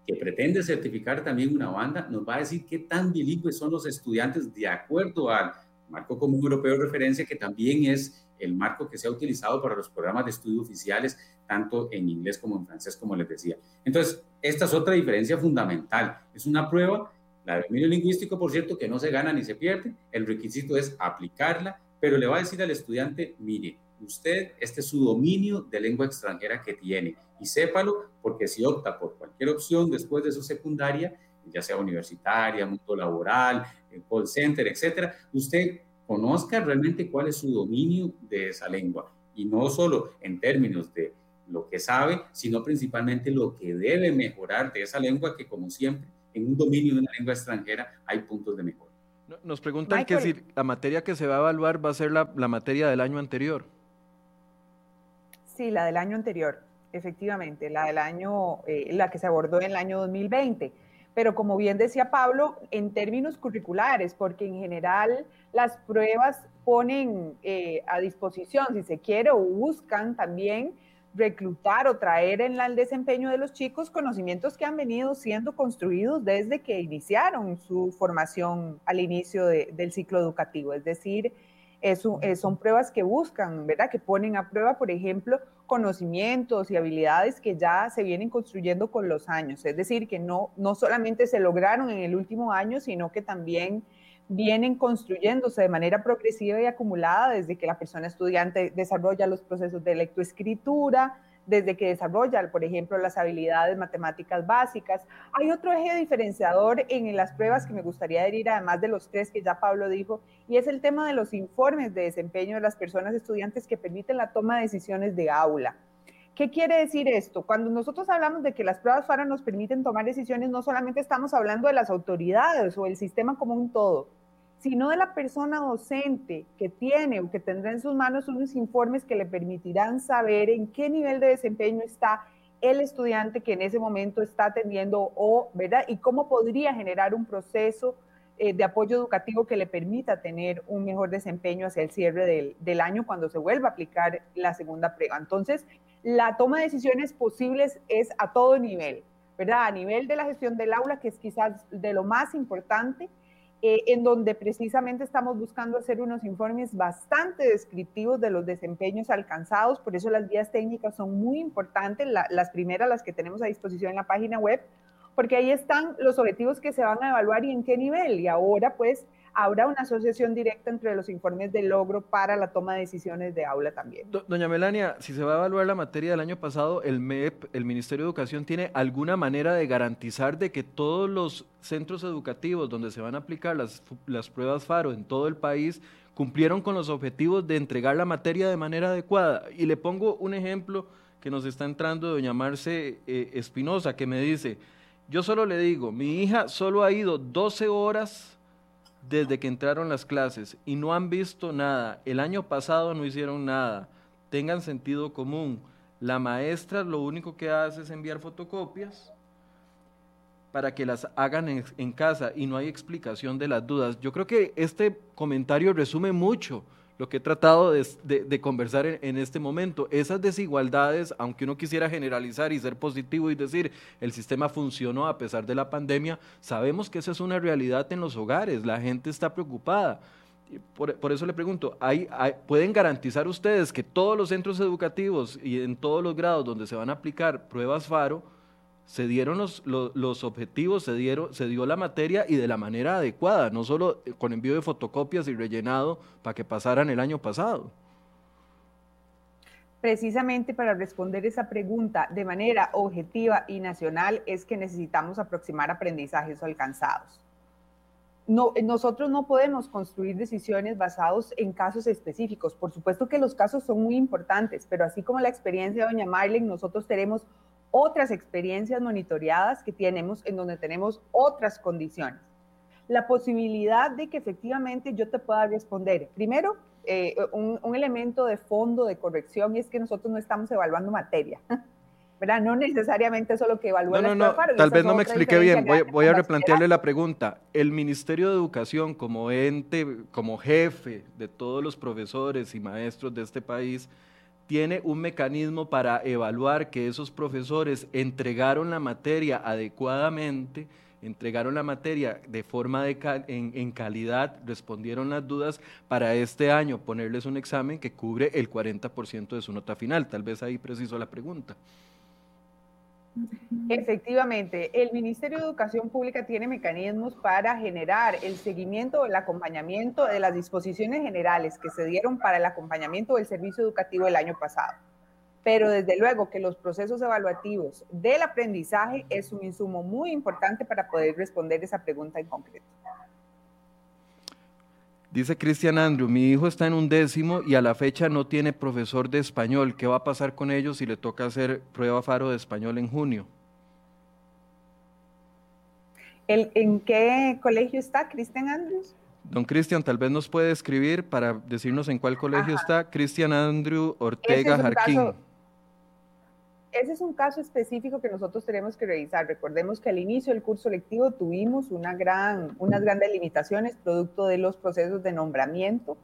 que pretende certificar también una banda nos va a decir qué tan bilingües son los estudiantes de acuerdo al marco común europeo de referencia, que también es el marco que se ha utilizado para los programas de estudio oficiales, tanto en inglés como en francés, como les decía. Entonces, esta es otra diferencia fundamental. Es una prueba, la de dominio lingüístico, por cierto, que no se gana ni se pierde. El requisito es aplicarla, pero le va a decir al estudiante, mire, usted, este es su dominio de lengua extranjera que tiene. Y sépalo, porque si opta por cualquier opción después de su secundaria, ya sea universitaria, mundo laboral, eh, call center, etcétera, usted conozca realmente cuál es su dominio de esa lengua. Y no solo en términos de lo que sabe, sino principalmente lo que debe mejorar de esa lengua que, como siempre, en un dominio de una lengua extranjera hay puntos de mejora. Nos preguntan que si la materia que se va a evaluar va a ser la, la materia del año anterior. Sí, la del año anterior, efectivamente, la del año, eh, la que se abordó en el año 2020. Pero como bien decía Pablo, en términos curriculares, porque en general las pruebas ponen eh, a disposición, si se quiere, o buscan también reclutar o traer en el desempeño de los chicos conocimientos que han venido siendo construidos desde que iniciaron su formación al inicio del ciclo educativo. Es decir, son pruebas que buscan, ¿verdad? Que ponen a prueba, por ejemplo, conocimientos y habilidades que ya se vienen construyendo con los años. Es decir, que no, no solamente se lograron en el último año, sino que también vienen construyéndose de manera progresiva y acumulada desde que la persona estudiante desarrolla los procesos de lectoescritura, desde que desarrolla, por ejemplo, las habilidades matemáticas básicas. Hay otro eje diferenciador en las pruebas que me gustaría adherir, además de los tres que ya Pablo dijo, y es el tema de los informes de desempeño de las personas estudiantes que permiten la toma de decisiones de aula. ¿Qué quiere decir esto? Cuando nosotros hablamos de que las pruebas FARA nos permiten tomar decisiones, no solamente estamos hablando de las autoridades o el sistema como un todo, sino de la persona docente que tiene o que tendrá en sus manos unos informes que le permitirán saber en qué nivel de desempeño está el estudiante que en ese momento está atendiendo o, ¿verdad? Y cómo podría generar un proceso eh, de apoyo educativo que le permita tener un mejor desempeño hacia el cierre del, del, año cuando se vuelva a aplicar la segunda prueba. Entonces, la toma de decisiones posibles es a todo nivel, ¿verdad? A nivel de la gestión del aula, que es quizás de lo más importante, eh, en donde precisamente estamos buscando hacer unos informes bastante descriptivos de los desempeños alcanzados, por eso las guías técnicas son muy importantes, las primeras, las que tenemos a disposición en la página web, porque ahí están los objetivos que se van a evaluar y en qué nivel, y ahora pues habrá una asociación directa entre los informes de logro para la toma de decisiones de aula también. Doña Melania, si se va a evaluar la materia del año pasado, el MEP, el Ministerio de Educación, ¿tiene alguna manera de garantizar de que todos los centros educativos donde se van a aplicar las, pruebas FARO en todo el país cumplieron con los objetivos de entregar la materia de manera adecuada? Y le pongo un ejemplo que nos está entrando doña Marce eh, Espinosa, que me dice, yo solo le digo, mi hija solo ha ido 12 horas desde que entraron las clases y no han visto nada. El año pasado no hicieron nada. Tengan sentido común. La maestra lo único que hace es enviar fotocopias para que las hagan en, casa y no hay explicación de las dudas. Yo creo que este comentario resume mucho lo que he tratado de, conversar en, este momento. Esas desigualdades, aunque uno quisiera generalizar y ser positivo y decir el sistema funcionó a pesar de la pandemia, sabemos que esa es una realidad en los hogares, la gente está preocupada. Por, eso le pregunto, pueden garantizar ustedes que todos los centros educativos y en todos los grados donde se van a aplicar pruebas FARO, se dieron los, los, objetivos, se, dieron, se dio la materia y de la manera adecuada, no solo con envío de fotocopias y rellenado para que pasaran el año pasado. Precisamente para responder esa pregunta de manera objetiva y nacional es que necesitamos aproximar aprendizajes alcanzados. No, nosotros no podemos construir decisiones basados en casos específicos. Por supuesto que los casos son muy importantes, pero así como la experiencia de doña Marlene, nosotros tenemos otras experiencias monitoreadas que tenemos en donde tenemos otras condiciones. La posibilidad de que efectivamente yo te pueda responder. Primero, eh, un, elemento de fondo de corrección es que nosotros no estamos evaluando materia. ¿verdad? No necesariamente eso lo que evalúa no, no, no, Tal vez no me expliqué bien. Voy, voy a replantearle la pregunta. El Ministerio de Educación, como ente, como jefe de todos los profesores y maestros de este país, tiene un mecanismo para evaluar que esos profesores entregaron la materia adecuadamente, entregaron la materia de forma de en, calidad, respondieron las dudas para este año ponerles un examen que cubre el 40% de su nota final. Tal vez ahí preciso la pregunta. Efectivamente, el Ministerio de Educación Pública tiene mecanismos para generar el seguimiento o el acompañamiento de las disposiciones generales que se dieron para el acompañamiento del servicio educativo el año pasado. Pero desde luego que los procesos evaluativos del aprendizaje es un insumo muy importante para poder responder esa pregunta en concreto. Dice Cristian Andrew, mi hijo está en un décimo y a la fecha no tiene profesor de español. ¿Qué va a pasar con ellos si le toca hacer prueba faro de español en junio? ¿En qué colegio está Cristian Andrews? Don Cristian, tal vez nos puede escribir para decirnos en cuál colegio está. Cristian Andrew Ortega Jarquín. Ese es un caso específico que nosotros tenemos que revisar. Recordemos que al inicio del curso lectivo tuvimos unas grandes limitaciones producto de los procesos de nombramiento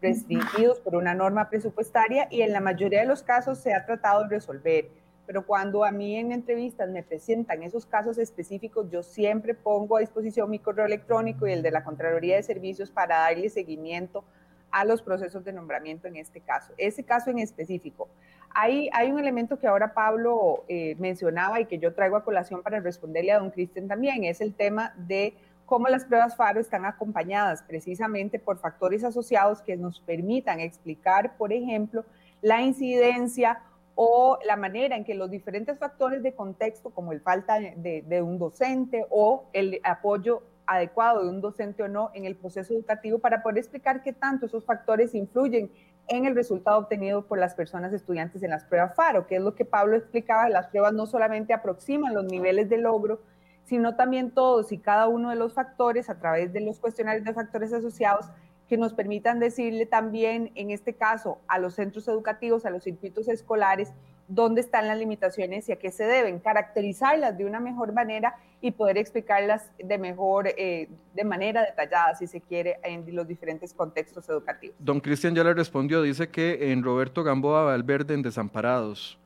restringidos por una norma presupuestaria y en la mayoría de los casos se ha tratado de resolver. Pero cuando a mí en entrevistas me presentan esos casos específicos, yo siempre pongo a disposición mi correo electrónico y el de la Contraloría de Servicios para darle seguimiento a los procesos de nombramiento en este caso. Ese caso en específico. Hay, un elemento que ahora Pablo eh, mencionaba y que yo traigo a colación para responderle a don Cristian también, es el tema de cómo las pruebas FARO están acompañadas precisamente por factores asociados que nos permitan explicar, por ejemplo, la incidencia o la manera en que los diferentes factores de contexto, como el falta de, de un docente o el apoyo adecuado de un docente o no en el proceso educativo para poder explicar qué tanto esos factores influyen en el resultado obtenido por las personas estudiantes en las pruebas FARO, que es lo que Pablo explicaba, las pruebas no solamente aproximan los niveles de logro sino también todos y cada uno de los factores a través de los cuestionarios de factores asociados que nos permitan decirle también, en este caso, a los centros educativos, a los circuitos escolares, dónde están las limitaciones y a qué se deben, caracterizarlas de una mejor manera y poder explicarlas de mejor, eh, de manera detallada, si se quiere, en los diferentes contextos educativos. Don Cristian ya le respondió, dice que en Roberto Gamboa Valverde en Desamparados.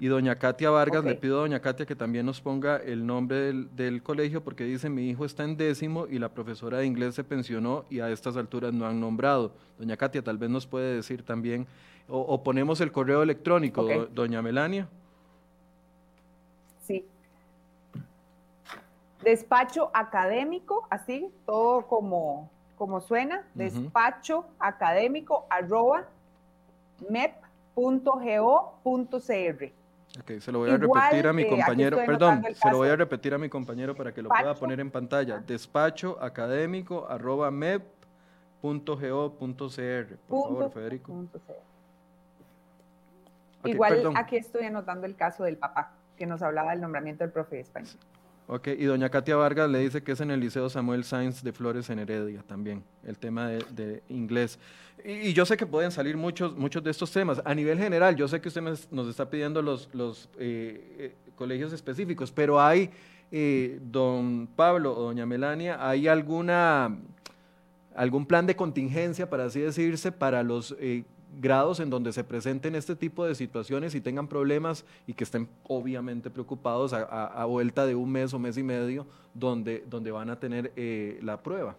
Y doña Katia Vargas, le pido a doña Katia que también nos ponga el nombre del, colegio porque dice mi hijo está en décimo y la profesora de inglés se pensionó y a estas alturas no han nombrado. Doña Katia, tal vez nos puede decir también, o, ponemos el correo electrónico, doña Melania. Sí. Despacho académico, así, todo como, como suena, despacho académico arroba mep.go.cr. Ok, se lo voy a repetir a mi eh, compañero, perdón, se lo voy a repetir a mi compañero para que lo pueda poner en pantalla. Despacho académico arroba mep.go.cr. Por favor, Federico. Igual aquí estoy anotando el caso del papá, que nos hablaba del nombramiento del profe de español. Ok, y doña Katia Vargas le dice que es en el Liceo Samuel Sainz de Flores en Heredia también, el tema de, inglés. Y, yo sé que pueden salir muchos, muchos de estos temas. A nivel general, yo sé que usted nos está pidiendo los, los eh, eh, colegios específicos, pero hay, eh, don Pablo o doña Melania, ¿hay alguna, algún plan de contingencia, para así decirse, para los grados en donde se presenten este tipo de situaciones y tengan problemas y que estén obviamente preocupados a, vuelta de un mes o mes y medio donde, donde van a tener eh, la prueba.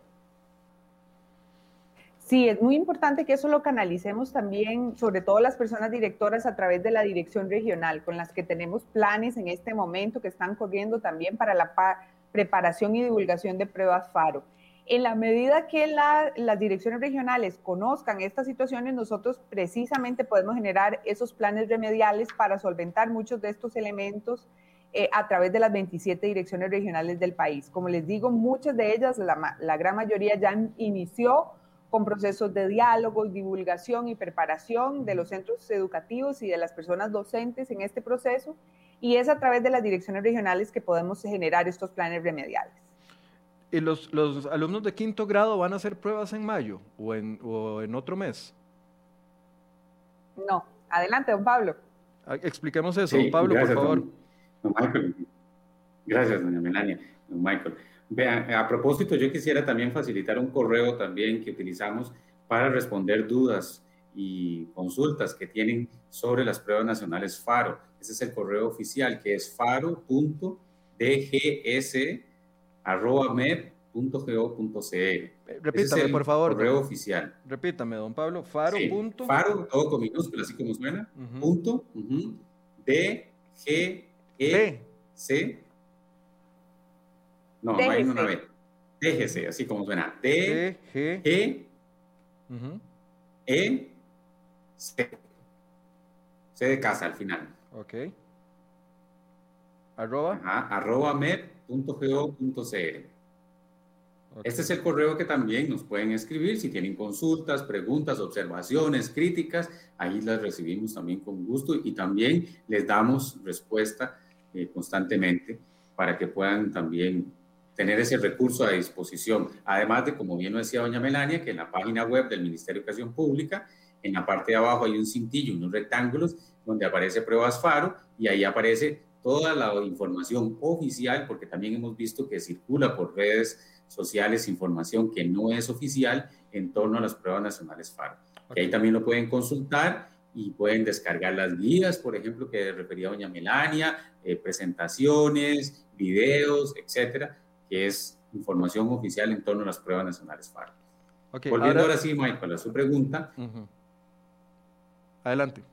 Sí, es muy importante que eso lo canalicemos también, sobre todo las personas directoras a través de la dirección regional, con las que tenemos planes en este momento que están corriendo también para la preparación y divulgación de pruebas FARO. En la medida que las direcciones regionales conozcan estas situaciones, nosotros precisamente podemos generar esos planes remediales para solventar muchos de estos elementos eh, a través de las 27 direcciones regionales del país. Como les digo, muchas de ellas, la, la gran mayoría ya inició con procesos de diálogo, divulgación y preparación de los centros educativos y de las personas docentes en este proceso, y es a través de las direcciones regionales que podemos generar estos planes remediales. ¿Y los, los, alumnos de quinto grado van a hacer pruebas en mayo o en, o en otro mes? No. Adelante, don Pablo. Ah, expliquemos eso, don Pablo, por favor. Don, Michael. Gracias, doña Melania. Don Michael. Vean, a propósito, yo quisiera también facilitar un correo también que utilizamos para responder dudas y consultas que tienen sobre las pruebas nacionales FARO. Ese es el correo oficial que es faro.dgs arroba Repítame, por favor. Correo oficial. Repítame, don Pablo. Faro. punto. Faro, todo con minúsculas, así como suena. Punto. D, G, E, C. No, no hay una vez. DGC, así como suena. D, G, E, E, C. C de casa al final. Ok. Arroba. Ajá, arroba este es el correo que también nos pueden escribir si tienen consultas, preguntas, observaciones, críticas. Ahí las recibimos también con gusto y también les damos respuesta eh, constantemente para que puedan también tener ese recurso a disposición. Además de, como bien lo decía doña Melania, que en la página web del Ministerio de Educación Pública, en la parte de abajo hay un cintillo, unos rectángulos donde aparece pruebas FARO y ahí aparece toda la información oficial, porque también hemos visto que circula por redes sociales información que no es oficial en torno a las pruebas nacionales. Que ahí también lo pueden consultar y pueden descargar las guías, por ejemplo, que refería doña Melania, eh, presentaciones, videos, etcétera, que es información oficial en torno a las pruebas nacionales FARO. Volviendo ahora, sí, Michael, a su pregunta. Adelante.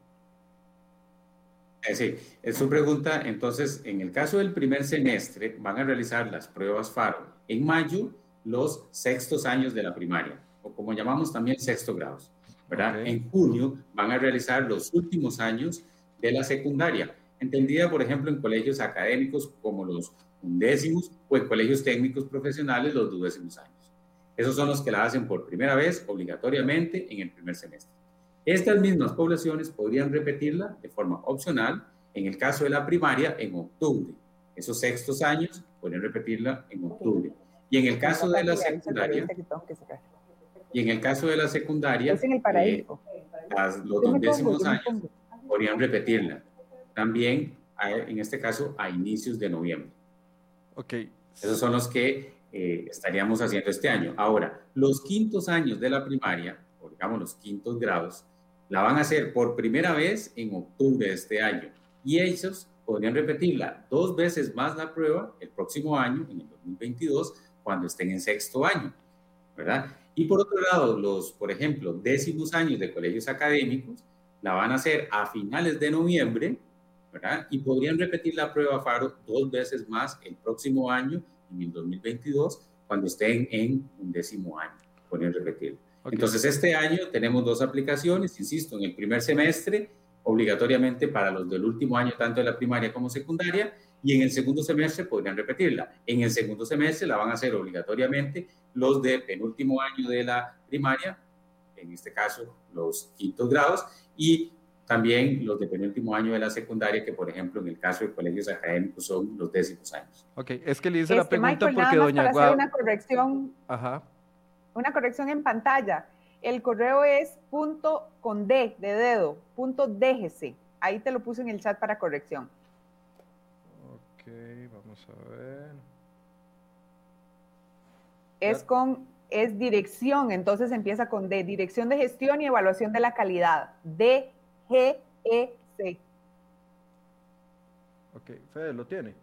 Eh, sí, es su pregunta. Entonces, en el caso del primer semestre, van a realizar las pruebas FARO. En mayo, los sextos años de la primaria, o como llamamos también sexto grados. ¿verdad? En junio van a realizar los últimos años de la secundaria, entendida, por ejemplo, en colegios académicos como los undécimos o en colegios técnicos profesionales los duodécimos años. Esos son los que la hacen por primera vez obligatoriamente en el primer semestre. Estas mismas poblaciones podrían repetirla de forma opcional en el caso de la primaria en octubre. Esos sextos años podrían repetirla en octubre. Y en el caso de la secundaria, y en el caso de la secundaria, eh, los dos décimos años podrían repetirla. También, en este caso, a inicios de noviembre. Ok. Esos son los que eh, estaríamos haciendo este año. Ahora, los quintos años de la primaria, o digamos los quintos grados, la van a hacer por primera vez en octubre de este año. Y ellos podrían repetirla dos veces más la prueba el próximo año, en el 2022, cuando estén en sexto año, ¿verdad? Y por otro lado, los, por ejemplo, décimos años de colegios académicos la van a hacer a finales de noviembre, ¿verdad? Y podrían repetir la prueba FARO dos veces más el próximo año, en el 2022, cuando estén en un décimo año. Podrían repetirlo. Entonces, este año tenemos dos aplicaciones, insisto, en el primer semestre, obligatoriamente para los del último año, tanto de la primaria como secundaria, y en el segundo semestre podrían repetirla. En el segundo semestre la van a hacer obligatoriamente los de penúltimo año de la primaria, en este caso los quintos grados, y también los de penúltimo año de la secundaria, que por ejemplo en el caso de colegios académicos son los décimos años. Ok, es que le hice la este, pregunta porque doña Guau... una corrección, Ajá. Una corrección en pantalla. El correo es punto con D de dedo, punto déjese. Ahí te lo puse en el chat para corrección vamos a ver. Es con, es dirección, entonces empieza con D, Dirección de Gestión y Evaluación de la Calidad, D, G, E, C. Ok, Fede, ¿lo tiene?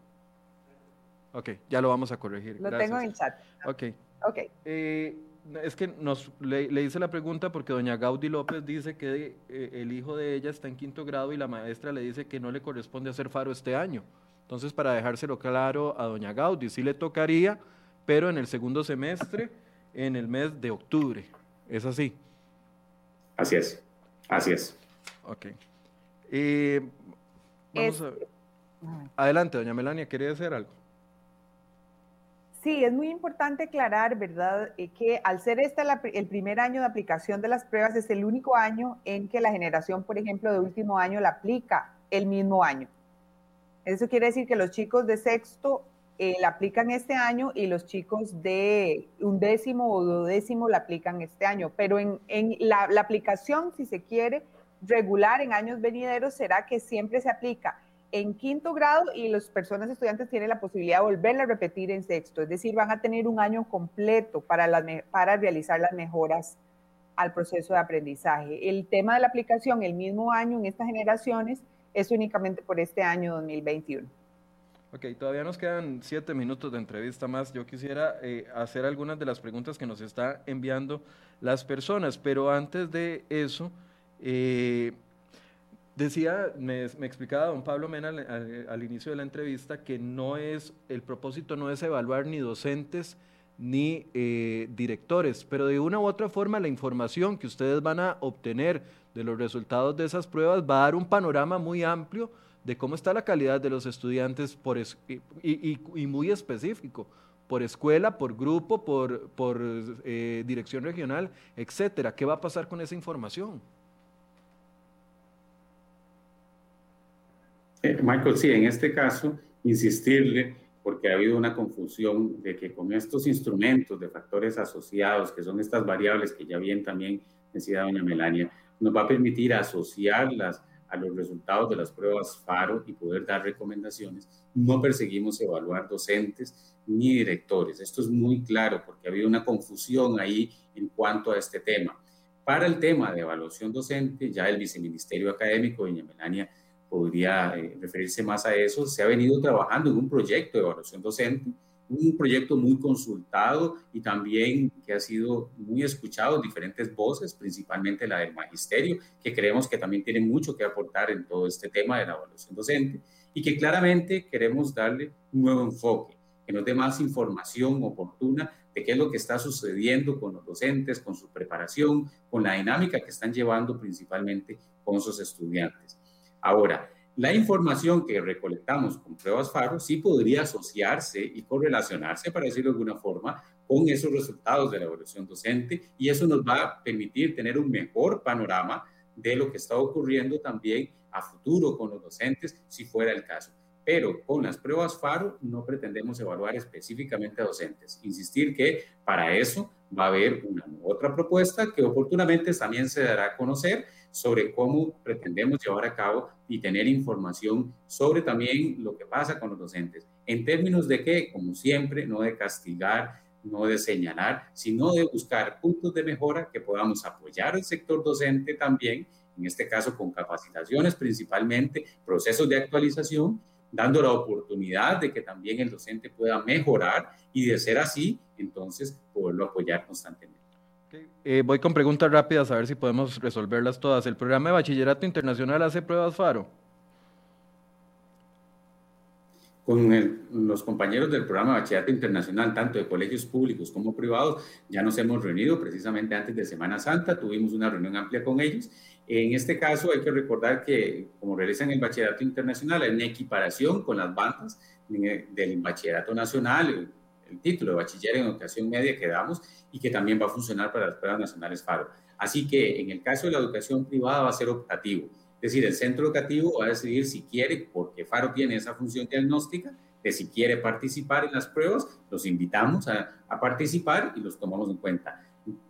Ok, ya lo vamos a corregir. Lo tengo en el chat. Ok. Ok. Eh, es que nos, le, hice la pregunta porque doña Gaudí López dice que eh, el hijo de ella está en quinto grado y la maestra le dice que no le corresponde hacer faro este año. Entonces, para dejárselo claro a doña Gaudí, sí le tocaría, pero en el segundo semestre, en el mes de octubre. ¿Es así? Así es, así es. Ok. Eh, vamos a... Adelante, doña Melania, ¿quería decir algo? Sí, es muy importante aclarar, ¿verdad?, eh, que al ser este el primer año de aplicación de las pruebas, es el único año en que la generación, por ejemplo, de último año la aplica el mismo año. Eso quiere decir que los chicos de sexto eh, la aplican este año y los chicos de un décimo o duodécimo la aplican este año. Pero en, la, aplicación, si se quiere, regular en años venideros será que siempre se aplica en quinto grado y las personas estudiantes tienen la posibilidad de volverla a repetir en sexto. Es decir, van a tener un año completo para, para realizar las mejoras al proceso de aprendizaje. El tema de la aplicación el mismo año en estas generaciones es únicamente por este año 2021. Ok, todavía nos quedan siete minutos de entrevista más. Yo quisiera eh, hacer algunas de las preguntas que nos está enviando las personas, pero antes de eso, eh, decía, me, explicaba don Pablo Mena al, inicio de la entrevista que no es, el propósito no es evaluar ni docentes ni eh, directores, pero de una u otra forma la información que ustedes van a obtener de los resultados de esas pruebas va a dar un panorama muy amplio de cómo está la calidad de los estudiantes por y, muy específico, por escuela, por grupo, por, por eh, dirección regional, etcétera. ¿Qué va a pasar con esa información? Eh, Michael, sí, en este caso, insistirle, porque ha habido una confusión de que con estos instrumentos de factores asociados, que son estas variables que ya bien también decía doña Melania, nos va a permitir asociarlas a los resultados de las pruebas FARO y poder dar recomendaciones. No perseguimos evaluar docentes ni directores. Esto es muy claro porque ha habido una confusión ahí en cuanto a este tema. Para el tema de evaluación docente, ya el viceministerio académico, doña Melania, podría eh, referirse más a eso. Se ha venido trabajando en un proyecto de evaluación docente un proyecto muy consultado y también que ha sido muy escuchado, diferentes voces, principalmente la del magisterio, que creemos que también tiene mucho que aportar en todo este tema de la evaluación docente y que claramente queremos darle un nuevo enfoque, que nos dé más información oportuna de qué es lo que está sucediendo con los docentes, con su preparación, con la dinámica que están llevando principalmente con sus estudiantes. Ahora, la información que recolectamos con pruebas FARO sí podría asociarse y correlacionarse, para decirlo de alguna forma, con esos resultados de la evaluación docente y eso nos va a permitir tener un mejor panorama de lo que está ocurriendo también a futuro con los docentes, si fuera el caso. pero con las pruebas FARO no pretendemos evaluar específicamente a docentes. Insistir que para eso va a haber una otra propuesta que oportunamente también se dará a conocer sobre cómo pretendemos llevar a cabo y tener información sobre también lo que pasa con los docentes. En términos de que, como siempre, no de castigar, no de señalar, sino de buscar puntos de mejora que podamos apoyar al sector docente también, en este caso con capacitaciones principalmente, procesos de actualización, dando la oportunidad de que también el docente pueda mejorar y de ser así, entonces poderlo apoyar constantemente. Eh, voy con preguntas rápidas a ver si podemos resolverlas todas. ¿El programa de bachillerato internacional hace pruebas FARO? Con los compañeros del programa de bachillerato internacional, tanto de colegios públicos como privados, ya nos hemos reunido precisamente antes de Semana Santa, tuvimos una reunión amplia con ellos. En este caso hay que recordar que como realizan el bachillerato internacional, hay una equiparación con las bandas del bachillerato nacional, el título de bachiller en educación media que damos y que también va a funcionar para las pruebas nacionales FARO. Así que en el caso de la educación privada va a ser optativo. Es decir, el centro educativo va a decidir si quiere, porque FARO tiene esa función diagnóstica, de si quiere participar en las pruebas, los invitamos a, a participar y los tomamos en cuenta.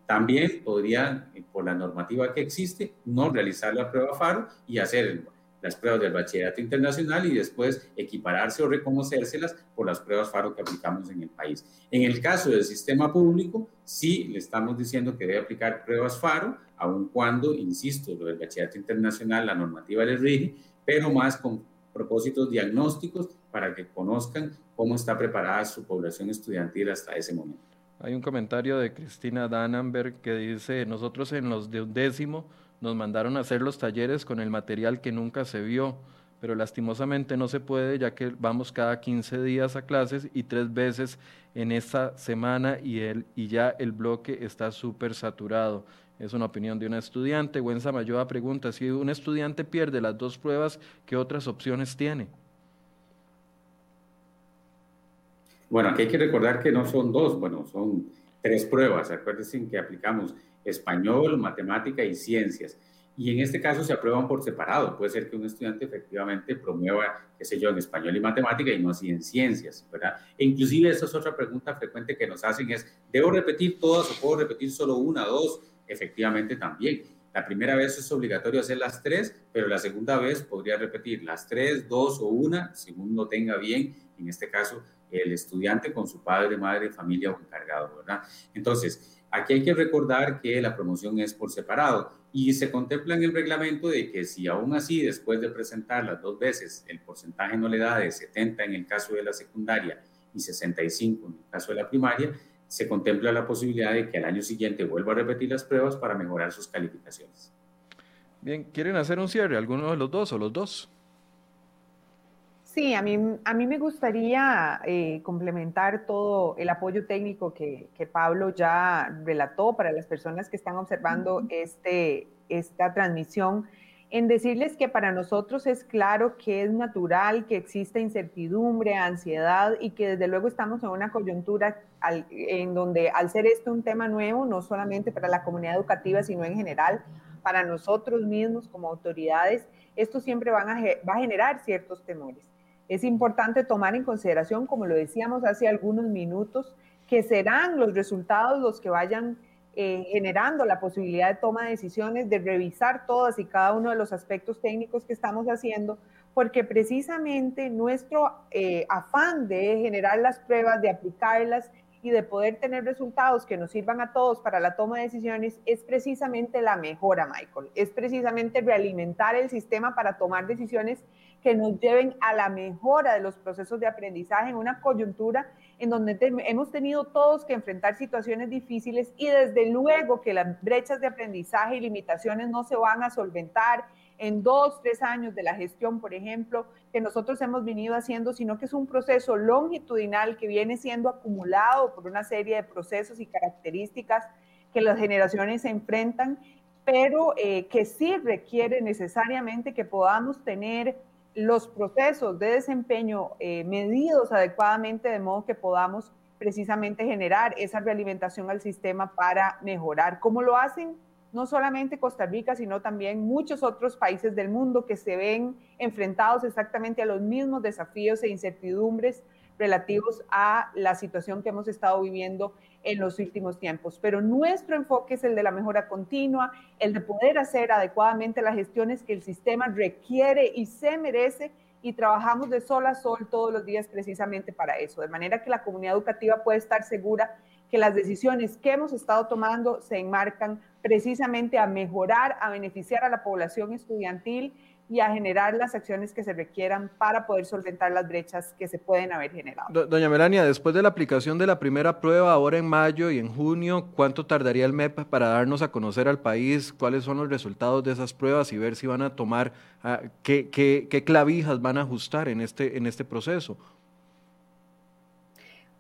También podría, por la normativa que existe, no realizar la prueba FARO y hacer las pruebas del bachillerato internacional y después equipararse o reconocérselas por las pruebas FARO que aplicamos en el país. En el caso del sistema público, sí le estamos diciendo que debe aplicar pruebas FARO, aun cuando, insisto, lo del bachillerato internacional, la normativa les rige, pero más con propósitos diagnósticos para que conozcan cómo está preparada su población estudiantil hasta ese momento. Hay un comentario de Cristina Danenberg que dice, nosotros en los de décimo nos mandaron a hacer los talleres con el material que nunca se vio, pero lastimosamente no se puede ya que vamos cada 15 días a clases y tres veces en esta semana y, el, y ya el bloque está súper saturado. Es una opinión de una estudiante. Gwen Samayoa pregunta, si un estudiante pierde las dos pruebas, ¿qué otras opciones tiene? Bueno, aquí hay que recordar que no son dos, bueno, son tres pruebas. Acuérdense que aplicamos español, matemática y ciencias. Y en este caso se aprueban por separado. Puede ser que un estudiante efectivamente promueva, qué sé yo, en español y matemática y no así en ciencias, ¿verdad? E inclusive esa es otra pregunta frecuente que nos hacen es, ¿debo repetir todas o puedo repetir solo una, dos? Efectivamente también. La primera vez es obligatorio hacer las tres, pero la segunda vez podría repetir las tres, dos o una, según lo tenga bien, en este caso, el estudiante con su padre, madre, familia o encargado, ¿verdad? Entonces, Aquí hay que recordar que la promoción es por separado y se contempla en el reglamento de que si aún así después de presentarlas dos veces el porcentaje no le da de 70 en el caso de la secundaria y 65 en el caso de la primaria, se contempla la posibilidad de que al año siguiente vuelva a repetir las pruebas para mejorar sus calificaciones. Bien, ¿quieren hacer un cierre? ¿Alguno de los dos o los dos? Sí, a mí, a mí me gustaría eh, complementar todo el apoyo técnico que, Pablo ya relató para las personas que están observando este, esta transmisión, en decirles que para nosotros es claro que es natural que exista incertidumbre, ansiedad y que desde luego estamos en una coyuntura en donde al ser esto un tema nuevo, no solamente para la comunidad educativa, sino en general, para nosotros mismos como autoridades, esto siempre van a, va a generar ciertos temores. Es importante tomar en consideración, como lo decíamos hace algunos minutos, que serán los resultados los que vayan eh, generando la posibilidad de toma de decisiones, de revisar todas y cada uno de los aspectos técnicos que estamos haciendo, porque precisamente nuestro eh, afán de generar las pruebas, de aplicarlas y de poder tener resultados que nos sirvan a todos para la toma de decisiones es precisamente la mejora, Michael. Es precisamente realimentar el sistema para tomar decisiones que nos lleven a la mejora de los procesos de aprendizaje en una coyuntura en donde hemos tenido todos que enfrentar situaciones difíciles y desde luego que las brechas de aprendizaje y limitaciones no se van a solventar en dos, tres años de la gestión, por ejemplo, que nosotros hemos venido haciendo, sino que es un proceso longitudinal que viene siendo acumulado por una serie de procesos y características que las generaciones se enfrentan, pero eh, que sí requiere necesariamente que podamos tener los procesos de desempeño eh, medidos adecuadamente de modo que podamos precisamente generar esa realimentación al sistema para mejorar. ¿Cómo lo hacen? No solamente Costa Rica, sino también muchos otros países del mundo que se ven enfrentados exactamente a los mismos desafíos e incertidumbres relativos a la situación que hemos estado viviendo en los últimos tiempos. Pero nuestro enfoque es el de la mejora continua, el de poder hacer adecuadamente las gestiones que el sistema requiere y se merece y trabajamos de sol a sol todos los días precisamente para eso, de manera que la comunidad educativa puede estar segura que las decisiones que hemos estado tomando se enmarcan precisamente a mejorar, a beneficiar a la población estudiantil y a generar las acciones que se requieran para poder solventar las brechas que se pueden haber generado. Doña Melania, después de la aplicación de la primera prueba, ahora en mayo y en junio, ¿cuánto tardaría el MEP para darnos a conocer al país cuáles son los resultados de esas pruebas y ver si van a tomar, ah, qué, qué, qué, clavijas van a ajustar en este, en este proceso?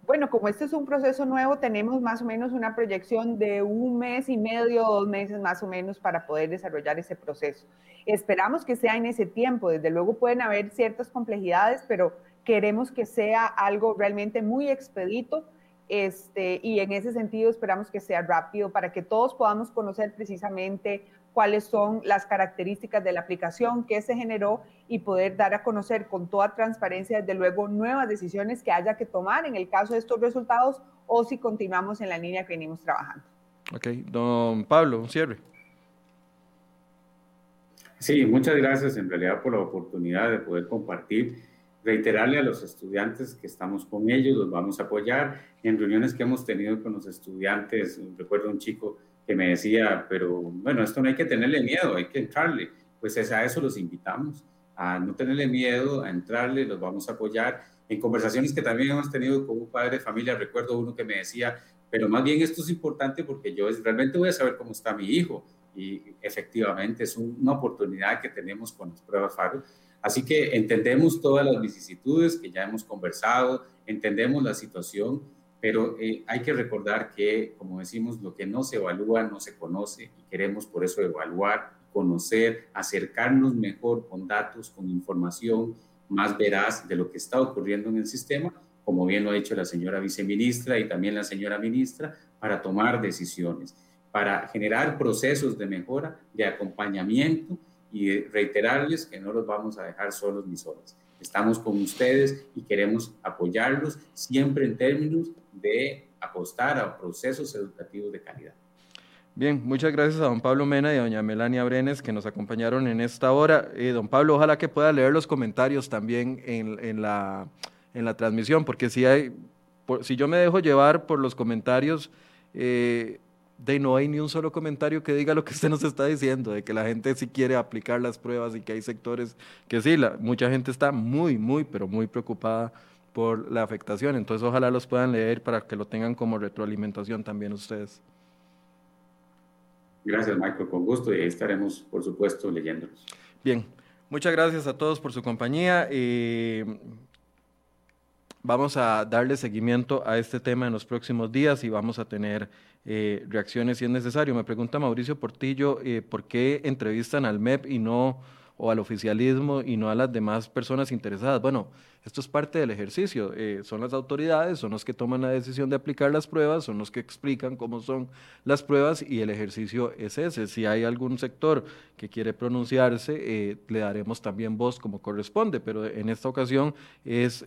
Bueno, como este es un proceso nuevo, tenemos más o menos una proyección de un mes y medio, dos meses más o menos para poder desarrollar ese proceso. Esperamos que sea en ese tiempo. Desde luego pueden haber ciertas complejidades, pero queremos que sea algo realmente muy expedito. Este, y en ese sentido esperamos que sea rápido para que todos podamos conocer precisamente cuáles son las características de la aplicación que se generó y poder dar a conocer con toda transparencia, desde luego, nuevas decisiones que haya que tomar en el caso de estos resultados o si continuamos en la línea que venimos trabajando. Ok, don Pablo, un cierre. Sí, muchas gracias en realidad por la oportunidad de poder compartir, reiterarle a los estudiantes que estamos con ellos, los vamos a apoyar en reuniones que hemos tenido con los estudiantes. Recuerdo un chico que me decía, pero bueno, esto no hay que tenerle miedo, hay que entrarle. Pues es a eso los invitamos, a no tenerle miedo, a entrarle, los vamos a apoyar. En conversaciones que también hemos tenido con un padre de familia, recuerdo uno que me decía, pero más bien esto es importante porque yo realmente voy a saber cómo está mi hijo. Y efectivamente es una oportunidad que tenemos con las pruebas FARO. Así que entendemos todas las vicisitudes que ya hemos conversado, entendemos la situación pero eh, hay que recordar que, como decimos, lo que no se evalúa no se conoce y queremos por eso evaluar, conocer, acercarnos mejor con datos, con información más veraz de lo que está ocurriendo en el sistema, como bien lo ha dicho la señora viceministra y también la señora ministra, para tomar decisiones, para generar procesos de mejora, de acompañamiento y reiterarles que no los vamos a dejar solos ni solas. Estamos con ustedes y queremos apoyarlos siempre en términos de apostar a procesos educativos de calidad. Bien, muchas gracias a don Pablo Mena y a doña Melania Brenes que nos acompañaron en esta hora. Eh, don Pablo, ojalá que pueda leer los comentarios también en, en, la, en la transmisión, porque si, hay, si yo me dejo llevar por los comentarios, eh, de no hay ni un solo comentario que diga lo que usted nos está diciendo, de que la gente sí quiere aplicar las pruebas y que hay sectores que sí, la, mucha gente está muy, muy, pero muy preocupada por la afectación. Entonces ojalá los puedan leer para que lo tengan como retroalimentación también ustedes. Gracias, Michael, con gusto y estaremos, por supuesto, leyéndolos. Bien, muchas gracias a todos por su compañía. y vamos a darle seguimiento a este tema en los próximos días y vamos a tener eh, reacciones si es necesario. Me pregunta Mauricio Portillo, eh, ¿por qué entrevistan al MEP y no o al oficialismo y no a las demás personas interesadas? Bueno, esto es parte del ejercicio. Eh, son las autoridades, son los que toman la decisión de aplicar las pruebas, son los que explican cómo son las pruebas y el ejercicio es ese. Si hay algún sector que quiere pronunciarse, le daremos también voz como corresponde, pero en esta ocasión es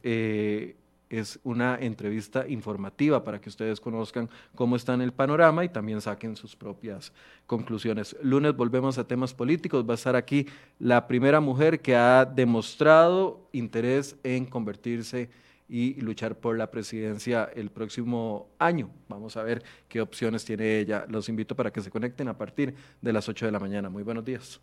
es una entrevista informativa para que ustedes conozcan cómo está en el panorama y también saquen sus propias conclusiones. Lunes volvemos a temas políticos. Va a estar aquí la primera mujer que ha demostrado interés en convertirse y luchar por la presidencia el próximo año. Vamos a ver qué opciones tiene ella. Los invito para que se conecten a partir de las 8 de la mañana. Muy buenos días.